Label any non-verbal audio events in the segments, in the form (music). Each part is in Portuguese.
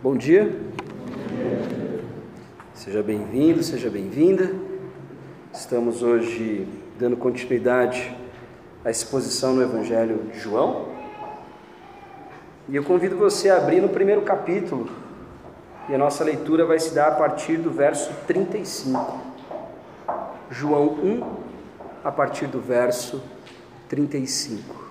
Bom dia. Seja bem-vindo, seja bem-vinda. Estamos hoje dando continuidade à exposição no Evangelho de João. E eu convido você a abrir no primeiro capítulo. E a nossa leitura vai se dar a partir do verso 35. João 1, a partir do verso 35.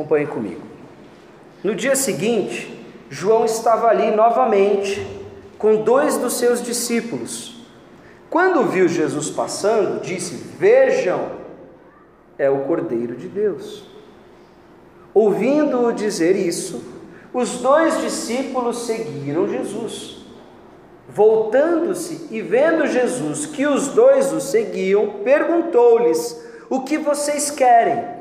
Acompanhe comigo. No dia seguinte, João estava ali novamente com dois dos seus discípulos. Quando viu Jesus passando, disse: Vejam, é o Cordeiro de Deus. Ouvindo-o dizer isso, os dois discípulos seguiram Jesus. Voltando-se e vendo Jesus que os dois o seguiam, perguntou-lhes: O que vocês querem?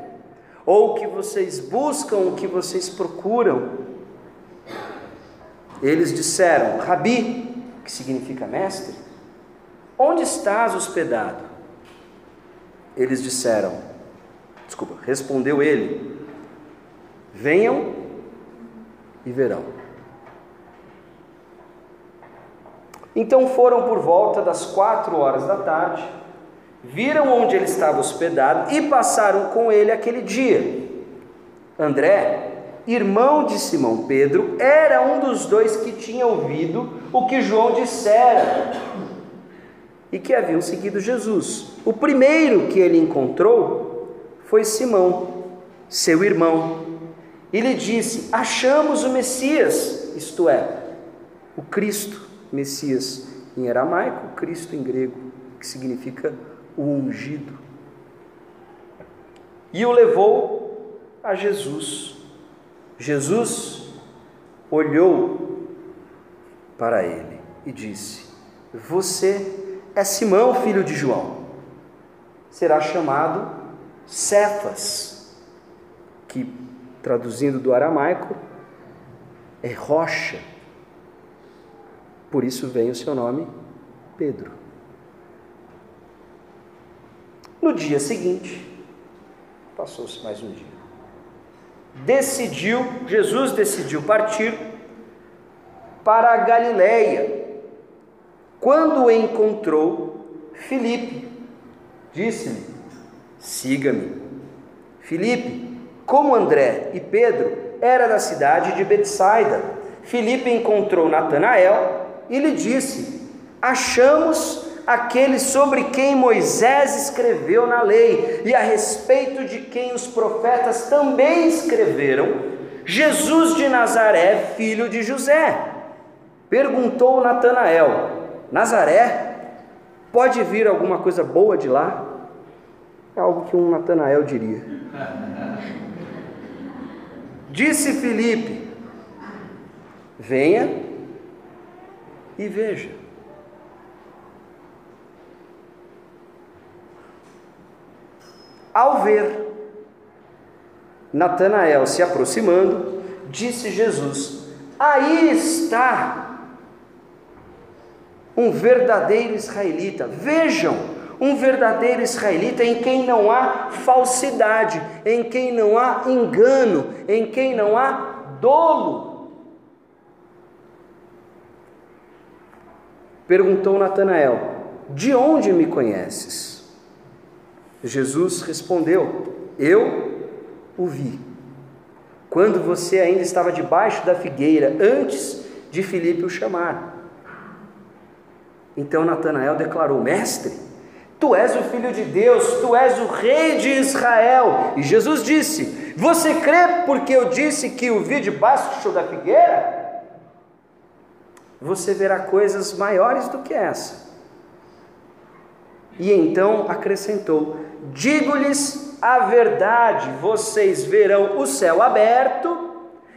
Ou o que vocês buscam, o que vocês procuram. Eles disseram: Rabi, que significa mestre, onde estás hospedado? Eles disseram: Desculpa, respondeu ele: Venham e verão. Então foram por volta das quatro horas da tarde viram onde ele estava hospedado e passaram com ele aquele dia. André, irmão de Simão Pedro, era um dos dois que tinha ouvido o que João dissera e que haviam seguido Jesus. O primeiro que ele encontrou foi Simão, seu irmão, e lhe disse: Achamos o Messias, isto é, o Cristo, Messias em aramaico, Cristo em grego, que significa o ungido. E o levou a Jesus. Jesus olhou para ele e disse: Você é Simão, filho de João. Será chamado Cefas, que traduzindo do aramaico é rocha. Por isso vem o seu nome Pedro. No dia seguinte, passou-se mais um dia. Decidiu, Jesus decidiu partir para a Galileia. Quando encontrou, Filipe disse-lhe: Siga-me. Filipe, como André e Pedro, era da cidade de Betsaida. Filipe encontrou Natanael e lhe disse: Achamos aquele sobre quem Moisés escreveu na lei e a respeito de quem os profetas também escreveram, Jesus de Nazaré, filho de José. Perguntou Natanael: Nazaré, pode vir alguma coisa boa de lá? É algo que um Natanael diria. (laughs) Disse Filipe: Venha e veja. Ao ver Natanael se aproximando, disse Jesus: Aí está um verdadeiro israelita. Vejam, um verdadeiro israelita em quem não há falsidade, em quem não há engano, em quem não há dolo. Perguntou Natanael: De onde me conheces? Jesus respondeu: Eu o vi. Quando você ainda estava debaixo da figueira, antes de Filipe o chamar. Então Natanael declarou: Mestre, tu és o filho de Deus, tu és o rei de Israel. E Jesus disse: Você crê porque eu disse que o vi debaixo da figueira? Você verá coisas maiores do que essa. E então acrescentou: Digo-lhes a verdade: vocês verão o céu aberto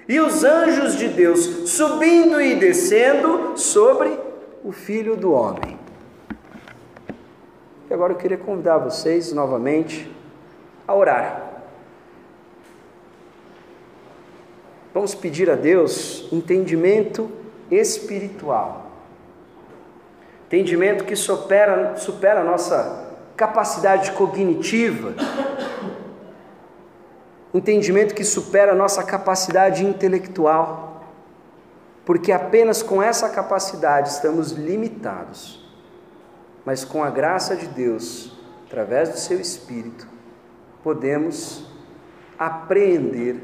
e os anjos de Deus subindo e descendo sobre o Filho do Homem. E agora eu queria convidar vocês novamente a orar. Vamos pedir a Deus entendimento espiritual. Entendimento que supera, supera a nossa capacidade cognitiva, entendimento que supera a nossa capacidade intelectual, porque apenas com essa capacidade estamos limitados, mas com a graça de Deus, através do seu Espírito, podemos apreender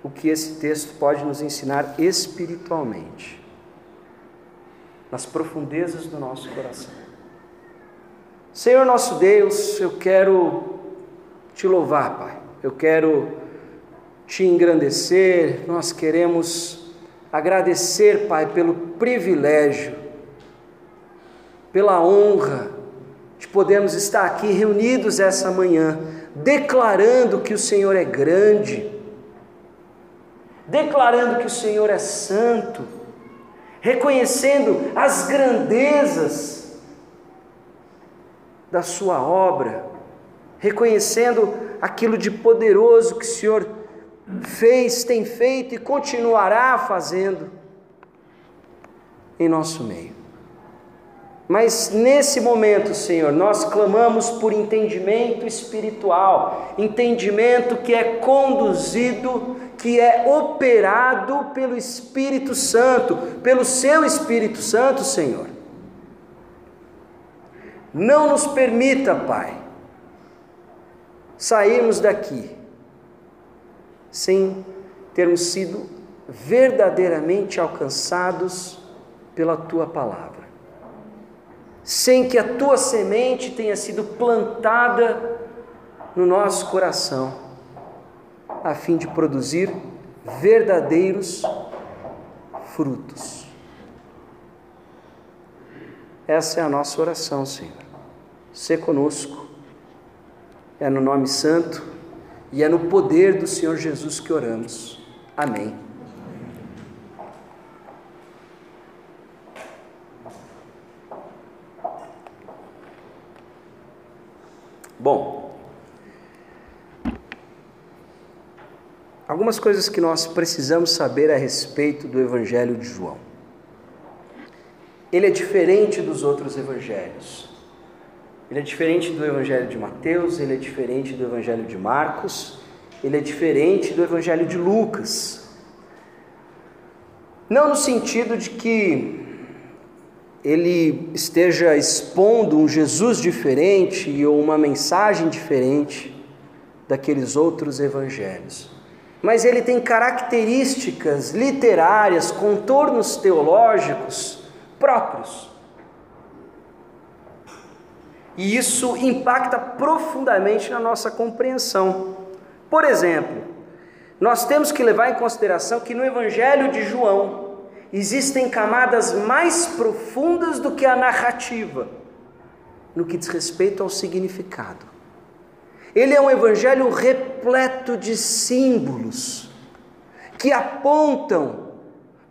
o que esse texto pode nos ensinar espiritualmente, nas profundezas do nosso coração. Senhor nosso Deus, eu quero te louvar, Pai, eu quero te engrandecer, nós queremos agradecer, Pai, pelo privilégio, pela honra de podermos estar aqui reunidos essa manhã, declarando que o Senhor é grande declarando que o Senhor é santo, reconhecendo as grandezas da Sua obra, reconhecendo aquilo de poderoso que o Senhor fez, tem feito e continuará fazendo em nosso meio. Mas nesse momento, Senhor, nós clamamos por entendimento espiritual, entendimento que é conduzido que é operado pelo Espírito Santo, pelo seu Espírito Santo, Senhor. Não nos permita, Pai, sairmos daqui sem termos sido verdadeiramente alcançados pela tua palavra, sem que a tua semente tenha sido plantada no nosso coração a fim de produzir verdadeiros frutos. Essa é a nossa oração, Senhor. Se conosco, é no nome santo e é no poder do Senhor Jesus que oramos. Amém. Bom, Algumas coisas que nós precisamos saber a respeito do Evangelho de João. Ele é diferente dos outros evangelhos. Ele é diferente do Evangelho de Mateus, ele é diferente do Evangelho de Marcos, ele é diferente do Evangelho de Lucas. Não no sentido de que ele esteja expondo um Jesus diferente ou uma mensagem diferente daqueles outros evangelhos mas ele tem características literárias, contornos teológicos próprios. E isso impacta profundamente na nossa compreensão. Por exemplo, nós temos que levar em consideração que no Evangelho de João existem camadas mais profundas do que a narrativa, no que diz respeito ao significado. Ele é um evangelho repleto de símbolos que apontam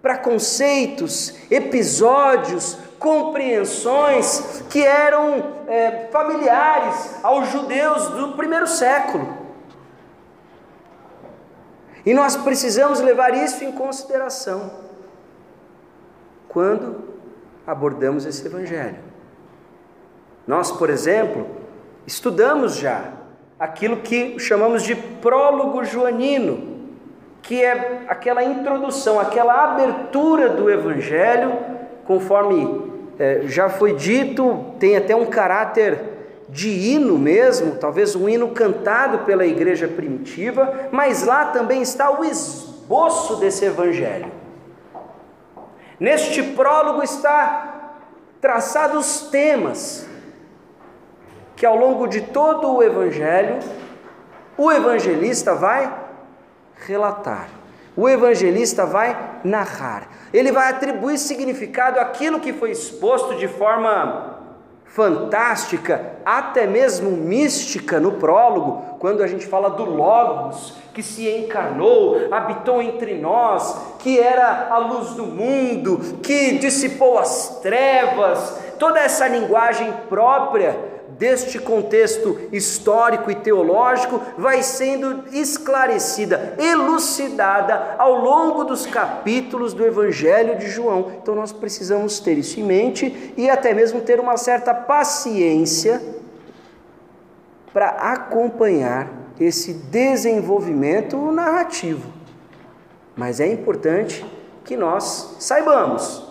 para conceitos, episódios, compreensões que eram é, familiares aos judeus do primeiro século. E nós precisamos levar isso em consideração quando abordamos esse evangelho. Nós, por exemplo, estudamos já aquilo que chamamos de prólogo joanino, que é aquela introdução, aquela abertura do Evangelho, conforme é, já foi dito, tem até um caráter de hino mesmo, talvez um hino cantado pela igreja primitiva, mas lá também está o esboço desse Evangelho. Neste prólogo está traçados os temas, que ao longo de todo o Evangelho, o evangelista vai relatar, o evangelista vai narrar, ele vai atribuir significado àquilo que foi exposto de forma fantástica, até mesmo mística no prólogo, quando a gente fala do Logos, que se encarnou, habitou entre nós, que era a luz do mundo, que dissipou as trevas, toda essa linguagem própria deste contexto histórico e teológico vai sendo esclarecida, elucidada ao longo dos capítulos do Evangelho de João. Então nós precisamos ter isso em mente e até mesmo ter uma certa paciência para acompanhar esse desenvolvimento narrativo. Mas é importante que nós saibamos,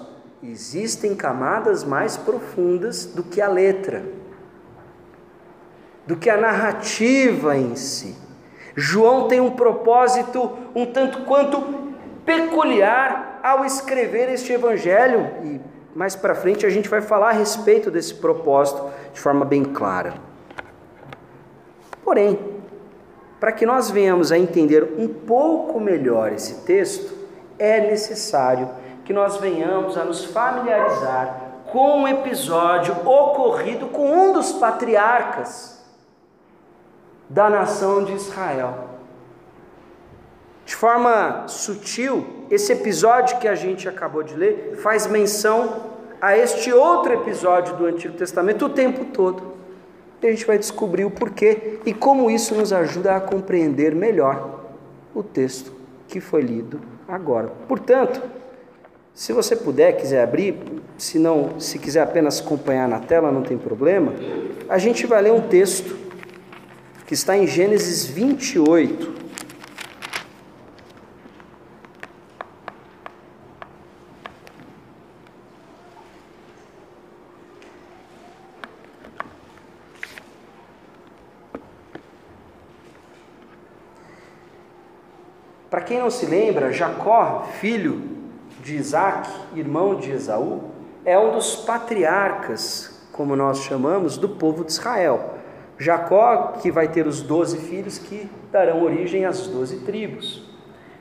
existem camadas mais profundas do que a letra, do que a narrativa em si. João tem um propósito um tanto quanto peculiar ao escrever este evangelho e mais para frente a gente vai falar a respeito desse propósito de forma bem clara. Porém, para que nós venhamos a entender um pouco melhor esse texto, é necessário que nós venhamos a nos familiarizar com um episódio ocorrido com um dos patriarcas da nação de Israel. De forma sutil, esse episódio que a gente acabou de ler faz menção a este outro episódio do Antigo Testamento o tempo todo. E a gente vai descobrir o porquê e como isso nos ajuda a compreender melhor o texto que foi lido agora. Portanto, se você puder, quiser abrir, se não, se quiser apenas acompanhar na tela, não tem problema. A gente vai ler um texto que está em Gênesis 28. Para quem não se lembra, Jacó, filho de Isaac, irmão de Esaú, é um dos patriarcas, como nós chamamos, do povo de Israel. Jacó, que vai ter os doze filhos que darão origem às doze tribos.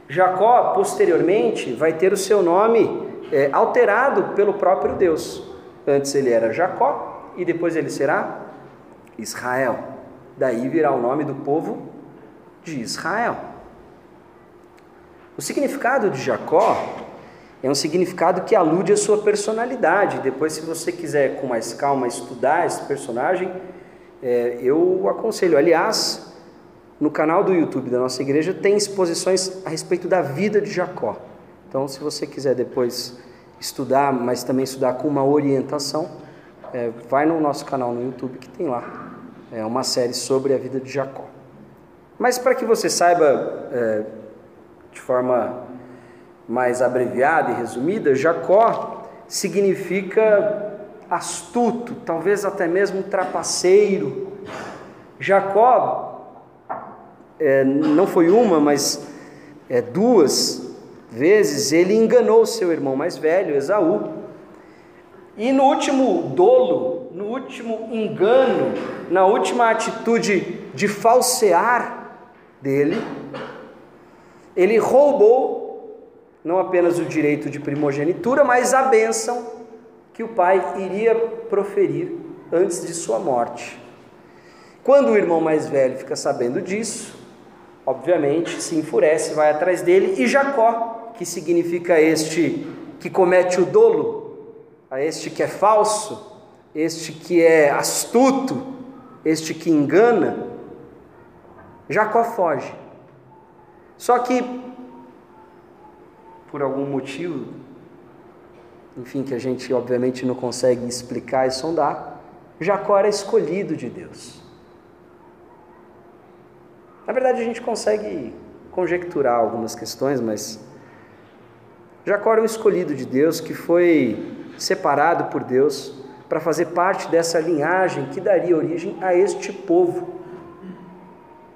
Jacó, posteriormente, vai ter o seu nome é, alterado pelo próprio Deus. Antes ele era Jacó e depois ele será Israel. Daí virá o nome do povo de Israel. O significado de Jacó é um significado que alude à sua personalidade. Depois, se você quiser com mais calma estudar esse personagem, é, eu aconselho. Aliás, no canal do YouTube da nossa igreja tem exposições a respeito da vida de Jacó. Então, se você quiser depois estudar, mas também estudar com uma orientação, é, vai no nosso canal no YouTube que tem lá é uma série sobre a vida de Jacó. Mas para que você saiba é, de forma mais abreviada e resumida, Jacó significa astuto, talvez até mesmo trapaceiro. Jacó é, não foi uma, mas é, duas vezes ele enganou seu irmão mais velho, Esaú. E no último dolo, no último engano, na última atitude de falsear dele, ele roubou não apenas o direito de primogenitura, mas a bênção que o pai iria proferir antes de sua morte. Quando o irmão mais velho fica sabendo disso, obviamente se enfurece, vai atrás dele, e Jacó, que significa este que comete o dolo, a este que é falso, este que é astuto, este que engana, Jacó foge. Só que, por algum motivo, enfim, que a gente obviamente não consegue explicar e sondar, Jacó era escolhido de Deus. Na verdade, a gente consegue conjecturar algumas questões, mas Jacó era um escolhido de Deus que foi separado por Deus para fazer parte dessa linhagem que daria origem a este povo,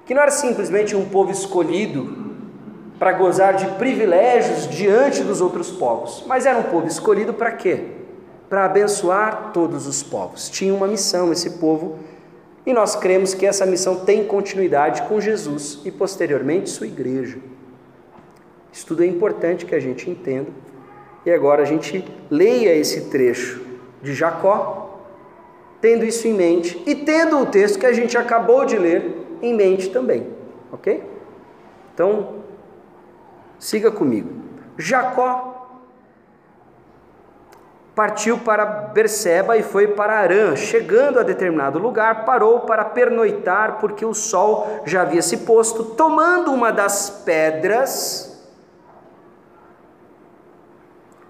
que não era simplesmente um povo escolhido para gozar de privilégios diante dos outros povos. Mas era um povo escolhido para quê? Para abençoar todos os povos. Tinha uma missão esse povo e nós cremos que essa missão tem continuidade com Jesus e posteriormente sua igreja. Isso tudo é importante que a gente entenda. E agora a gente leia esse trecho de Jacó, tendo isso em mente e tendo o texto que a gente acabou de ler em mente também, ok? Então, Siga comigo. Jacó partiu para Berseba e foi para Arã. Chegando a determinado lugar, parou para pernoitar, porque o sol já havia se posto. Tomando uma das pedras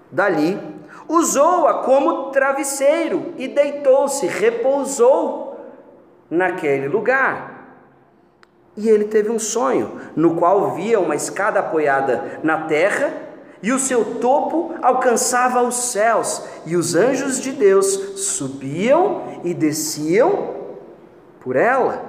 dali, usou-a como travesseiro e deitou-se, repousou naquele lugar. E ele teve um sonho, no qual via uma escada apoiada na terra, e o seu topo alcançava os céus, e os anjos de Deus subiam e desciam por ela.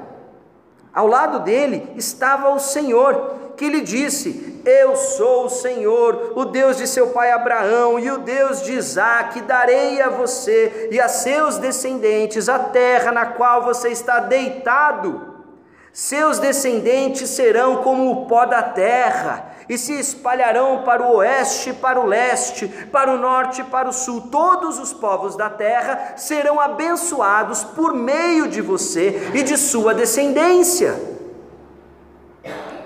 Ao lado dele estava o Senhor, que lhe disse: Eu sou o Senhor, o Deus de seu pai Abraão e o Deus de Isaac, darei a você e a seus descendentes a terra na qual você está deitado. Seus descendentes serão como o pó da terra, e se espalharão para o oeste, para o leste, para o norte para o sul. Todos os povos da terra serão abençoados por meio de você e de sua descendência.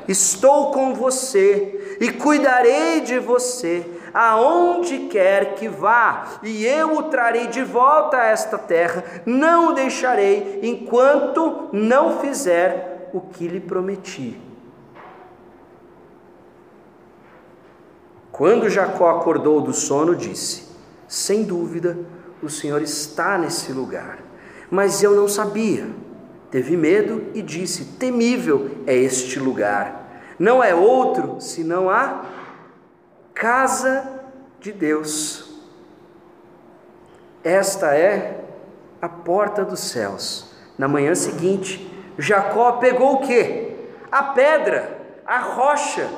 Estou com você e cuidarei de você aonde quer que vá, e eu o trarei de volta a esta terra, não o deixarei enquanto não fizer o que lhe prometi. Quando Jacó acordou do sono, disse: Sem dúvida, o Senhor está nesse lugar. Mas eu não sabia. Teve medo e disse: Temível é este lugar. Não é outro senão a casa de Deus. Esta é a porta dos céus. Na manhã seguinte, Jacó pegou o que? A pedra, a rocha,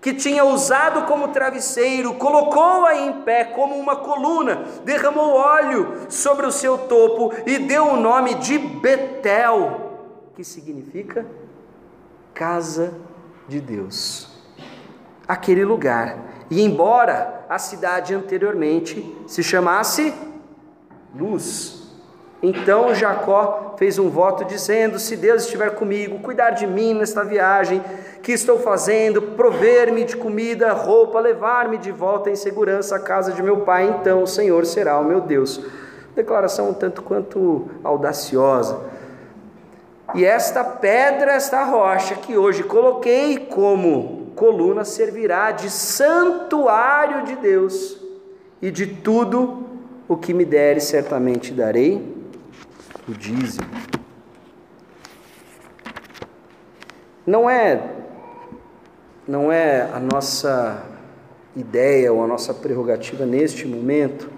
que tinha usado como travesseiro, colocou-a em pé como uma coluna, derramou óleo sobre o seu topo e deu o nome de Betel, que significa casa de Deus. Aquele lugar. E embora a cidade anteriormente se chamasse Luz, então Jacó fez um voto dizendo: Se Deus estiver comigo, cuidar de mim nesta viagem que estou fazendo, prover-me de comida, roupa, levar-me de volta em segurança à casa de meu pai, então o Senhor será o meu Deus. Declaração um tanto quanto audaciosa. E esta pedra, esta rocha que hoje coloquei como coluna, servirá de santuário de Deus, e de tudo o que me deres, certamente darei o dízimo. Não é não é a nossa ideia ou a nossa prerrogativa neste momento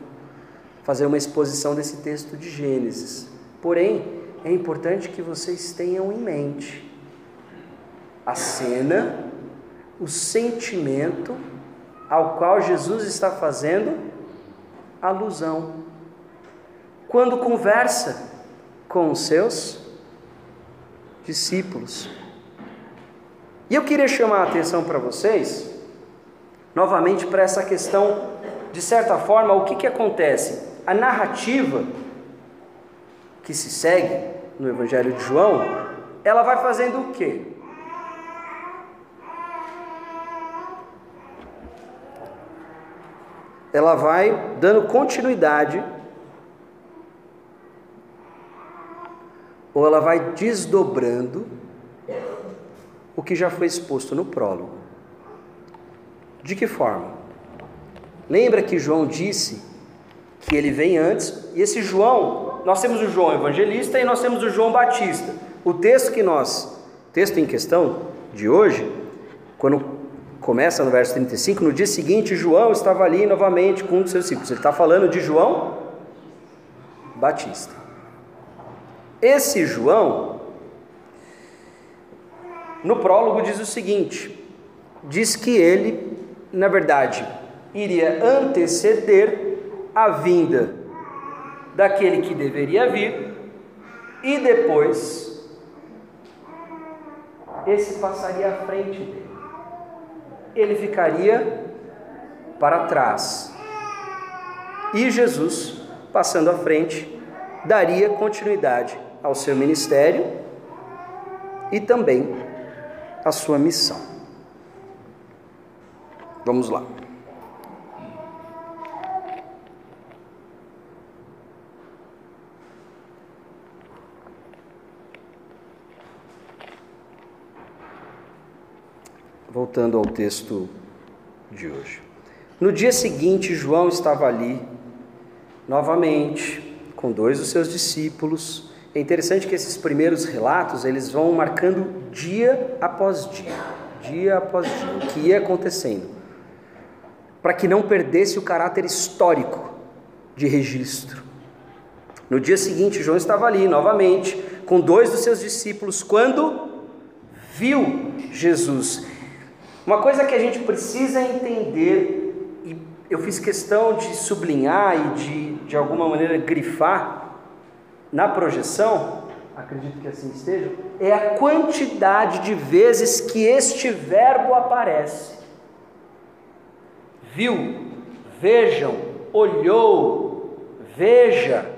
fazer uma exposição desse texto de Gênesis. Porém, é importante que vocês tenham em mente a cena, o sentimento ao qual Jesus está fazendo alusão. Quando conversa com os seus discípulos. E eu queria chamar a atenção para vocês, novamente, para essa questão, de certa forma, o que, que acontece? A narrativa que se segue no Evangelho de João, ela vai fazendo o quê? Ela vai dando continuidade ou ela vai desdobrando o que já foi exposto no prólogo. De que forma? Lembra que João disse que ele vem antes, e esse João, nós temos o João evangelista e nós temos o João Batista. O texto que nós, texto em questão de hoje, quando começa no verso 35, no dia seguinte João estava ali novamente com um dos seus discípulos. Ele está falando de João Batista. Esse João, no prólogo, diz o seguinte: diz que ele, na verdade, iria anteceder a vinda daquele que deveria vir, e depois esse passaria à frente dele. Ele ficaria para trás. E Jesus, passando à frente, daria continuidade ao seu ministério e também à sua missão. Vamos lá. Voltando ao texto de hoje. No dia seguinte, João estava ali novamente com dois dos seus discípulos é interessante que esses primeiros relatos, eles vão marcando dia após dia, dia após dia, o que ia acontecendo, para que não perdesse o caráter histórico de registro. No dia seguinte, João estava ali novamente, com dois dos seus discípulos, quando viu Jesus. Uma coisa que a gente precisa entender, e eu fiz questão de sublinhar e de, de alguma maneira grifar na projeção, acredito que assim esteja, é a quantidade de vezes que este verbo aparece. Viu, vejam, olhou, veja.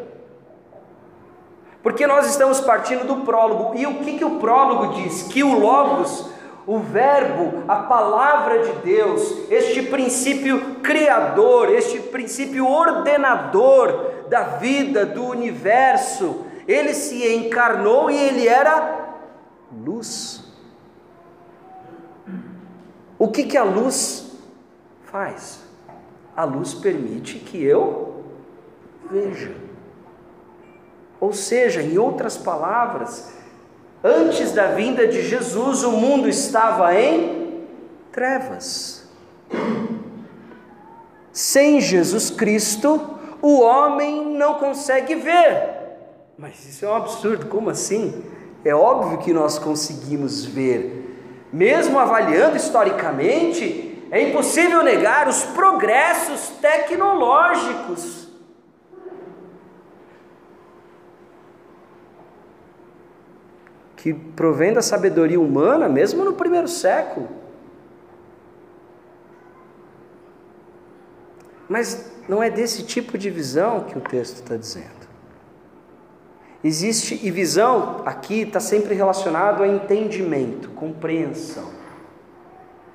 Porque nós estamos partindo do prólogo. E o que, que o prólogo diz? Que o Logos, o Verbo, a palavra de Deus, este princípio criador, este princípio ordenador da vida, do universo, ele se encarnou e ele era luz. O que, que a luz faz? A luz permite que eu veja. Ou seja, em outras palavras, antes da vinda de Jesus, o mundo estava em trevas. Sem Jesus Cristo, o homem não consegue ver. Mas isso é um absurdo, como assim? É óbvio que nós conseguimos ver. Mesmo avaliando historicamente, é impossível negar os progressos tecnológicos que provém da sabedoria humana, mesmo no primeiro século. Mas não é desse tipo de visão que o texto está dizendo. Existe, e visão aqui está sempre relacionado a entendimento, compreensão.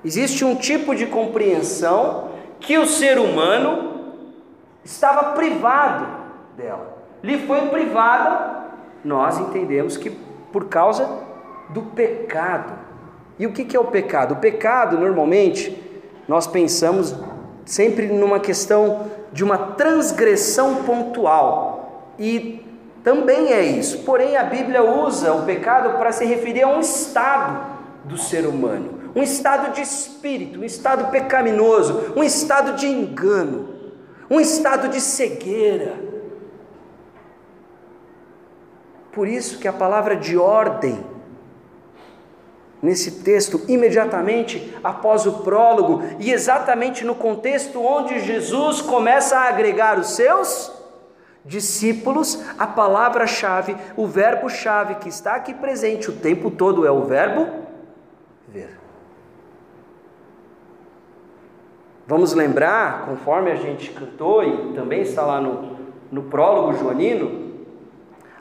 Existe um tipo de compreensão que o ser humano estava privado dela. Lhe foi privada, nós entendemos que por causa do pecado. E o que é o pecado? O pecado, normalmente, nós pensamos sempre numa questão de uma transgressão pontual. E também é isso. Porém, a Bíblia usa o pecado para se referir a um estado do ser humano, um estado de espírito, um estado pecaminoso, um estado de engano, um estado de cegueira por isso que a palavra de ordem nesse texto, imediatamente após o prólogo e exatamente no contexto onde Jesus começa a agregar os seus discípulos, a palavra-chave, o verbo-chave que está aqui presente o tempo todo é o verbo ver. Vamos lembrar, conforme a gente cantou e também está lá no, no prólogo joanino,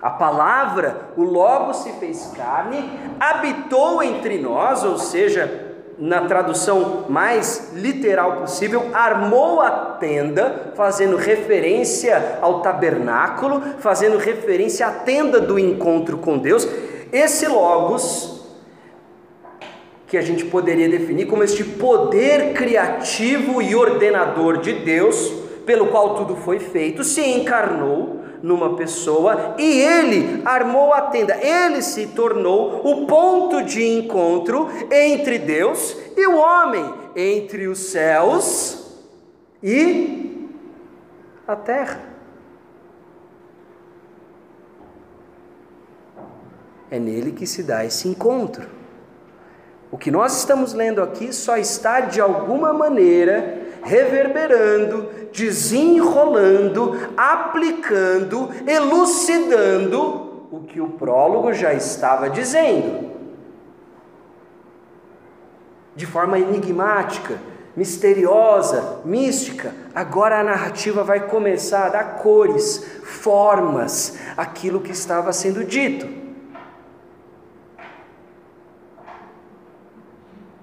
a palavra, o Logo se fez carne, habitou entre nós, ou seja, na tradução mais literal possível, armou a tenda, fazendo referência ao tabernáculo, fazendo referência à tenda do encontro com Deus. Esse Logos, que a gente poderia definir como este poder criativo e ordenador de Deus, pelo qual tudo foi feito, se encarnou numa pessoa e ele armou a tenda. Ele se tornou o ponto de encontro entre Deus e o homem, entre os céus e a terra. É nele que se dá esse encontro. O que nós estamos lendo aqui só está de alguma maneira reverberando, desenrolando, aplicando, elucidando o que o prólogo já estava dizendo. De forma enigmática, misteriosa, mística, agora a narrativa vai começar a dar cores, formas, aquilo que estava sendo dito.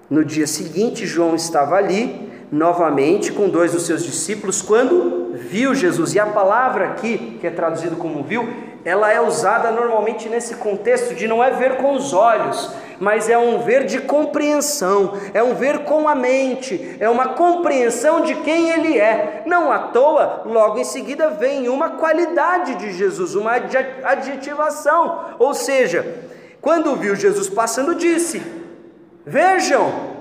No dia seguinte, João estava ali novamente com dois dos seus discípulos quando viu Jesus. E a palavra aqui, que é traduzido como viu, ela é usada normalmente nesse contexto de não é ver com os olhos, mas é um ver de compreensão, é um ver com a mente, é uma compreensão de quem ele é. Não à toa, logo em seguida vem uma qualidade de Jesus, uma adjetivação, ou seja, quando viu Jesus passando, disse: Vejam.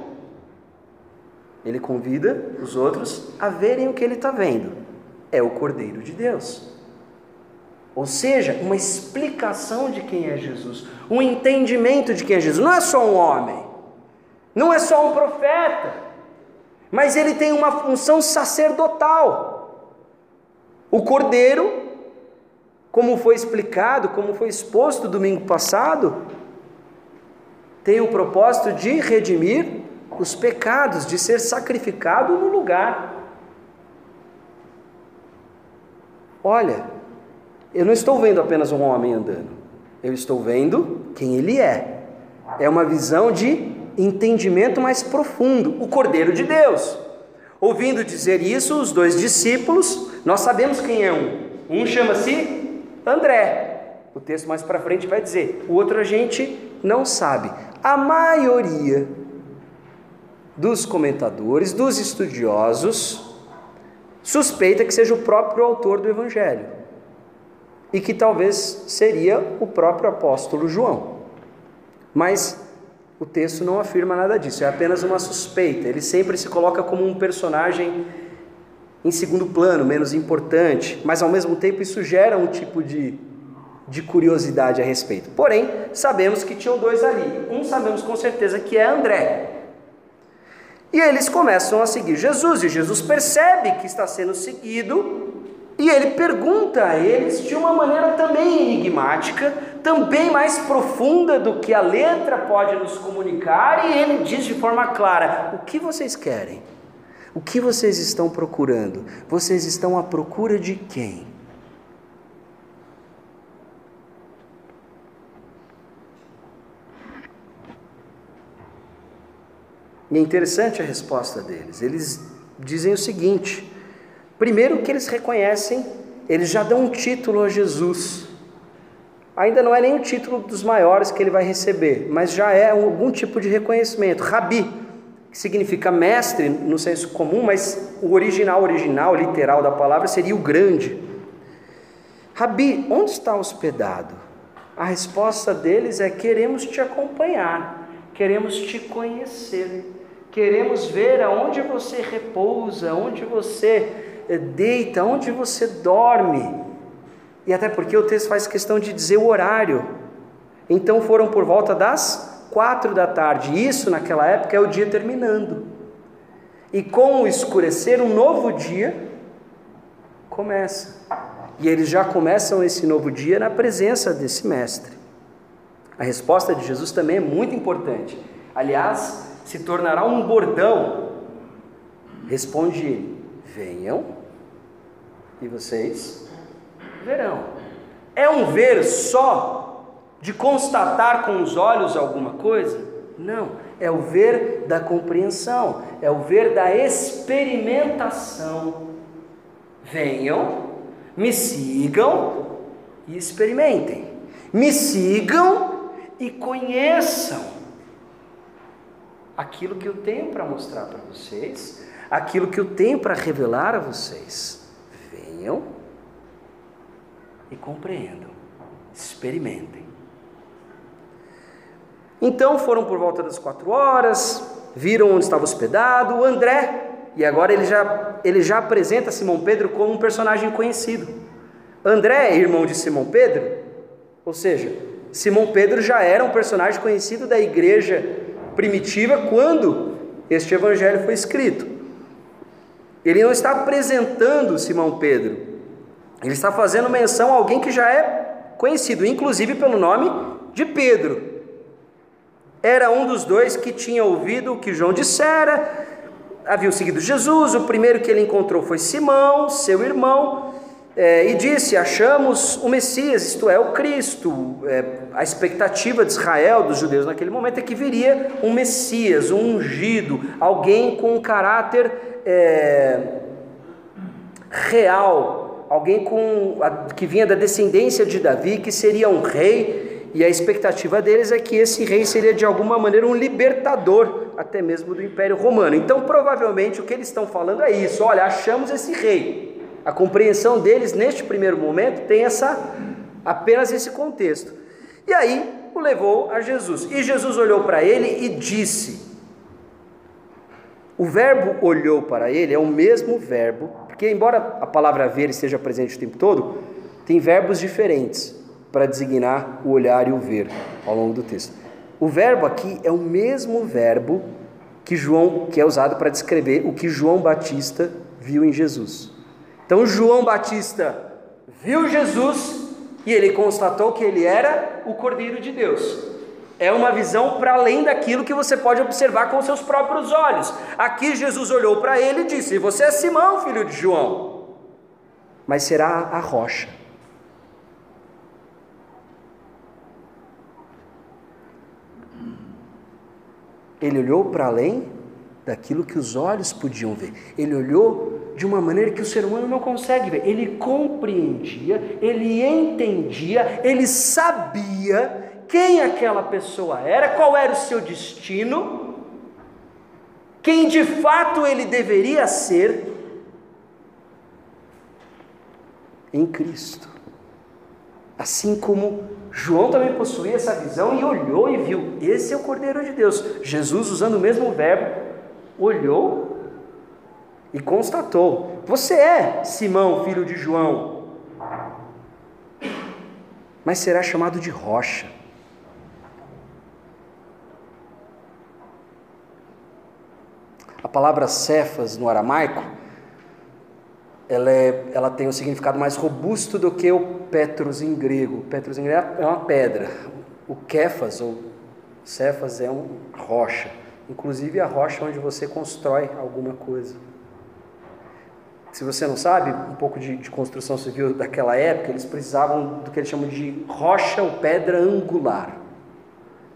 Ele convida os outros a verem o que ele está vendo. É o Cordeiro de Deus. Ou seja, uma explicação de quem é Jesus, um entendimento de quem é Jesus. Não é só um homem, não é só um profeta, mas ele tem uma função sacerdotal. O Cordeiro, como foi explicado, como foi exposto domingo passado, tem o propósito de redimir os pecados, de ser sacrificado no lugar. Olha, eu não estou vendo apenas um homem andando, eu estou vendo quem ele é. É uma visão de entendimento mais profundo, o Cordeiro de Deus. Ouvindo dizer isso, os dois discípulos, nós sabemos quem é um. Um chama-se André. O texto mais para frente vai dizer. O outro a gente não sabe. A maioria dos comentadores, dos estudiosos, suspeita que seja o próprio autor do evangelho e que talvez seria o próprio apóstolo João. Mas o texto não afirma nada disso, é apenas uma suspeita. Ele sempre se coloca como um personagem em segundo plano, menos importante, mas ao mesmo tempo isso gera um tipo de, de curiosidade a respeito. Porém, sabemos que tinham dois ali. Um sabemos com certeza que é André. E eles começam a seguir Jesus, e Jesus percebe que está sendo seguido e ele pergunta a eles de uma maneira também enigmática, também mais profunda do que a letra pode nos comunicar, e ele diz de forma clara: O que vocês querem? O que vocês estão procurando? Vocês estão à procura de quem? E é interessante a resposta deles. Eles dizem o seguinte: Primeiro que eles reconhecem, eles já dão um título a Jesus. Ainda não é nem o título dos maiores que ele vai receber, mas já é algum tipo de reconhecimento. Rabi, que significa mestre no senso comum, mas o original, original, literal da palavra seria o grande. Rabi, onde está hospedado? A resposta deles é: queremos te acompanhar, queremos te conhecer, queremos ver aonde você repousa, onde você deita, onde você dorme. E até porque o texto faz questão de dizer o horário. Então foram por volta das quatro da tarde. Isso naquela época é o dia terminando. E com o escurecer, um novo dia começa. E eles já começam esse novo dia na presença desse mestre. A resposta de Jesus também é muito importante. Aliás, se tornará um bordão. Responde ele: Venham e vocês verão. É um ver só de constatar com os olhos alguma coisa? Não, é o ver da compreensão, é o ver da experimentação. Venham, me sigam e experimentem. Me sigam e conheçam aquilo que eu tenho para mostrar para vocês, aquilo que eu tenho para revelar a vocês venham e compreendam, experimentem. Então foram por volta das quatro horas, viram onde estava hospedado o André, e agora ele já, ele já apresenta Simão Pedro como um personagem conhecido. André é irmão de Simão Pedro, ou seja, Simão Pedro já era um personagem conhecido da igreja primitiva quando este evangelho foi escrito. Ele não está apresentando Simão Pedro, ele está fazendo menção a alguém que já é conhecido, inclusive pelo nome de Pedro. Era um dos dois que tinha ouvido o que João dissera, haviam seguido Jesus. O primeiro que ele encontrou foi Simão, seu irmão, é, e disse: Achamos o Messias, isto é, o Cristo. É, a expectativa de Israel, dos judeus naquele momento, é que viria um Messias, um ungido, alguém com um caráter é, real, alguém com, a, que vinha da descendência de Davi, que seria um rei e a expectativa deles é que esse rei seria de alguma maneira um libertador, até mesmo do Império Romano. Então, provavelmente, o que eles estão falando é isso: olha, achamos esse rei. A compreensão deles neste primeiro momento tem essa apenas esse contexto. E aí o levou a Jesus. E Jesus olhou para ele e disse: O verbo olhou para ele é o mesmo verbo, porque embora a palavra ver esteja presente o tempo todo, tem verbos diferentes para designar o olhar e o ver ao longo do texto. O verbo aqui é o mesmo verbo que João que é usado para descrever o que João Batista viu em Jesus. Então João Batista viu Jesus e ele constatou que ele era o Cordeiro de Deus. É uma visão para além daquilo que você pode observar com seus próprios olhos. Aqui Jesus olhou para ele e disse: Você é Simão, filho de João, mas será a rocha. Ele olhou para além daquilo que os olhos podiam ver. Ele olhou de uma maneira que o ser humano não consegue ver. Ele compreendia, ele entendia, ele sabia quem aquela pessoa era, qual era o seu destino, quem de fato ele deveria ser em Cristo. Assim como João também possuía essa visão e olhou e viu: esse é o Cordeiro de Deus. Jesus, usando o mesmo verbo, olhou e constatou: Você é Simão, filho de João, mas será chamado de rocha. A palavra cefas no aramaico ela, é, ela tem um significado mais robusto do que o Petros em grego. Petros em grego é uma pedra. O Kefas ou Cefas é uma rocha. Inclusive a rocha onde você constrói alguma coisa. Se você não sabe, um pouco de, de, construção civil daquela época, eles precisavam do que eles chamam de rocha ou pedra angular.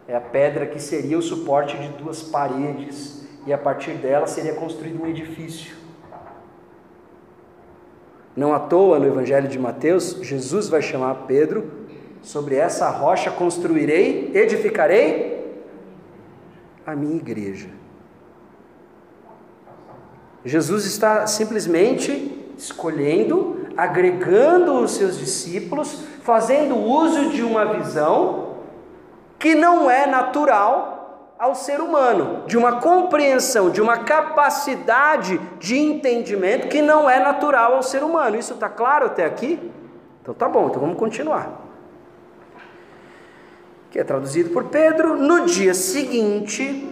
É a pedra que seria o suporte de duas paredes, e a partir dela seria construído um edifício. Não à toa, no Evangelho de Mateus, Jesus vai chamar Pedro: sobre essa rocha construirei, edificarei a minha igreja. Jesus está simplesmente escolhendo, agregando os seus discípulos, fazendo uso de uma visão que não é natural ao ser humano, de uma compreensão, de uma capacidade de entendimento que não é natural ao ser humano. Isso está claro até aqui? Então tá bom, então vamos continuar. Que é traduzido por Pedro. No dia seguinte,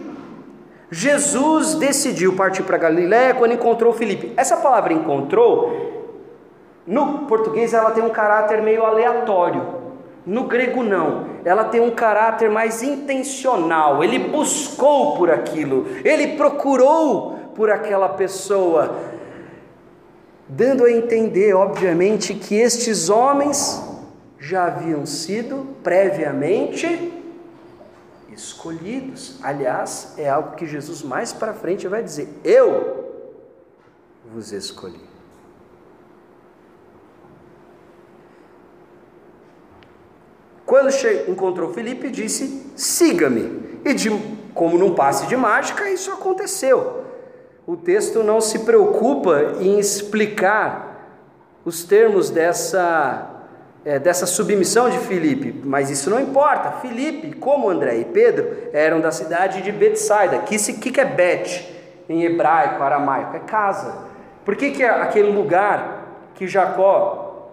Jesus decidiu partir para Galiléia quando encontrou Filipe. Essa palavra encontrou, no português ela tem um caráter meio aleatório. No grego, não. Ela tem um caráter mais intencional. Ele buscou por aquilo, ele procurou por aquela pessoa, dando a entender, obviamente, que estes homens já haviam sido previamente escolhidos. Aliás, é algo que Jesus mais para frente vai dizer: Eu vos escolhi. Quando encontrou Felipe, disse: Siga-me. E de, como num passe de mágica, isso aconteceu. O texto não se preocupa em explicar os termos dessa, é, dessa submissão de Filipe, mas isso não importa. Filipe, como André e Pedro, eram da cidade de Betsaida. Que, que, que é Bet em hebraico, aramaico? É casa. Por que, que é aquele lugar que Jacó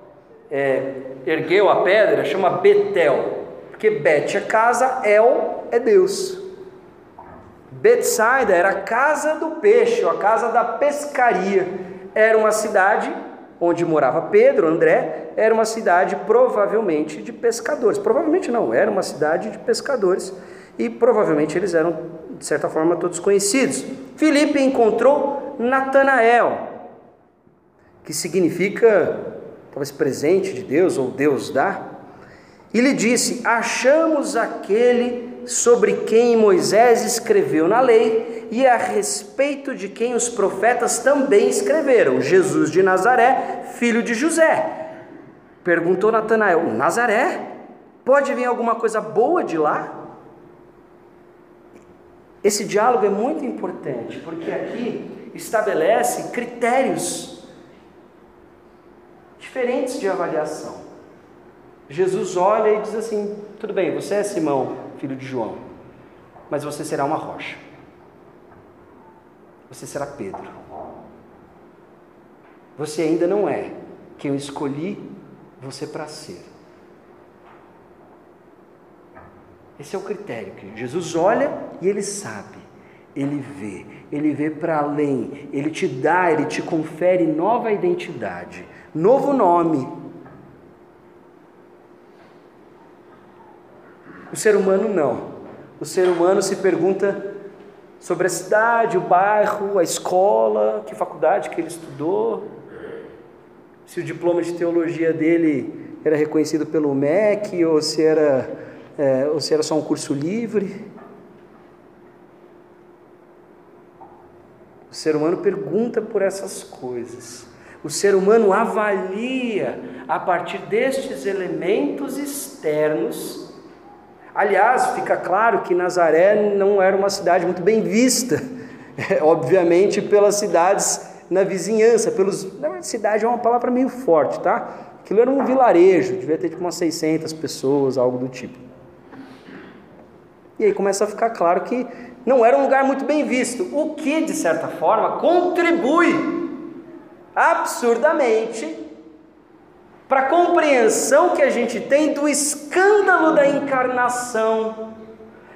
é, ergueu a pedra chama Betel, porque Bet é casa, El é Deus. Betsaida era a casa do peixe, a casa da pescaria. Era uma cidade onde morava Pedro, André, era uma cidade provavelmente de pescadores. Provavelmente não, era uma cidade de pescadores e provavelmente eles eram de certa forma todos conhecidos. Filipe encontrou Natanael, que significa talvez presente de Deus ou Deus dá, e lhe disse: Achamos aquele sobre quem Moisés escreveu na lei e a respeito de quem os profetas também escreveram, Jesus de Nazaré, filho de José. Perguntou Natanael: Nazaré? Pode vir alguma coisa boa de lá? Esse diálogo é muito importante, porque aqui estabelece critérios diferentes de avaliação. Jesus olha e diz assim: tudo bem, você é Simão, filho de João, mas você será uma rocha. Você será Pedro. Você ainda não é quem eu escolhi você para ser. Esse é o critério que Jesus olha e ele sabe, ele vê, ele vê para além, ele te dá, ele te confere nova identidade, novo nome. O ser humano não. O ser humano se pergunta sobre a cidade, o bairro, a escola, que faculdade que ele estudou, se o diploma de teologia dele era reconhecido pelo MEC ou se era é, ou se era só um curso livre. O ser humano pergunta por essas coisas. O ser humano avalia a partir destes elementos externos. Aliás, fica claro que Nazaré não era uma cidade muito bem vista, (laughs) obviamente pelas cidades na vizinhança, pelos. Na cidade é uma palavra meio forte, tá? Aquilo era um vilarejo, devia ter tipo umas 600 pessoas, algo do tipo. E aí começa a ficar claro que não era um lugar muito bem visto, o que, de certa forma, contribui absurdamente para a compreensão que a gente tem do escândalo da encarnação.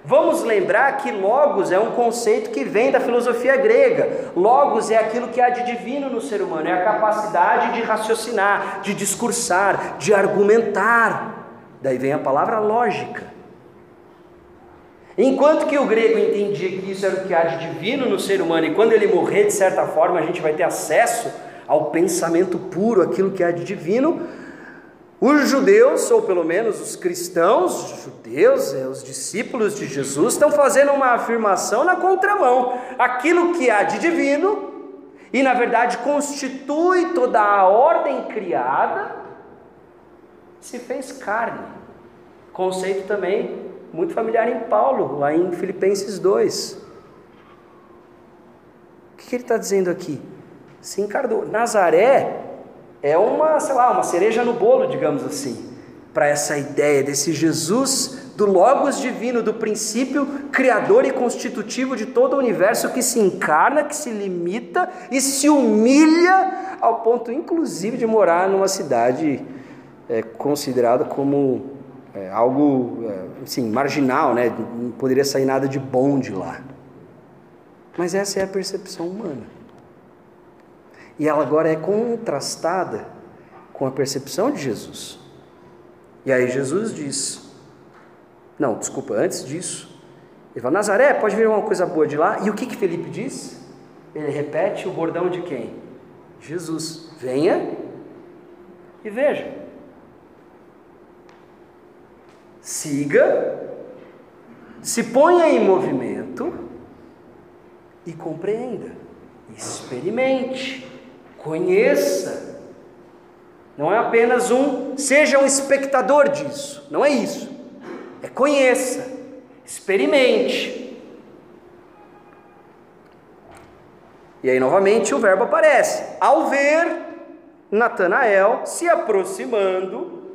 Vamos lembrar que Logos é um conceito que vem da filosofia grega. Logos é aquilo que há de divino no ser humano, é a capacidade de raciocinar, de discursar, de argumentar. Daí vem a palavra lógica. Enquanto que o grego entendia que isso era o que há de divino no ser humano, e quando ele morrer, de certa forma, a gente vai ter acesso ao pensamento puro, aquilo que há de divino, os judeus, ou pelo menos os cristãos, os judeus, os discípulos de Jesus, estão fazendo uma afirmação na contramão. Aquilo que há de divino, e na verdade constitui toda a ordem criada, se fez carne. Conceito também muito familiar em Paulo, lá em Filipenses 2. O que ele está dizendo aqui? Se encarnou. Nazaré é uma, sei lá, uma cereja no bolo, digamos assim, para essa ideia desse Jesus do Logos divino, do princípio criador e constitutivo de todo o universo que se encarna, que se limita e se humilha ao ponto, inclusive, de morar numa cidade é, considerada como é, algo é, assim, marginal, né? não poderia sair nada de bom de lá. Mas essa é a percepção humana. E ela agora é contrastada com a percepção de Jesus. E aí Jesus diz: Não, desculpa, antes disso, ele fala: Nazaré, pode vir uma coisa boa de lá. E o que, que Felipe diz? Ele repete o bordão de quem? Jesus: Venha e veja siga, se ponha em movimento e compreenda, experimente, conheça. Não é apenas um, seja um espectador disso, não é isso. É conheça, experimente. E aí novamente o verbo aparece. Ao ver Natanael se aproximando,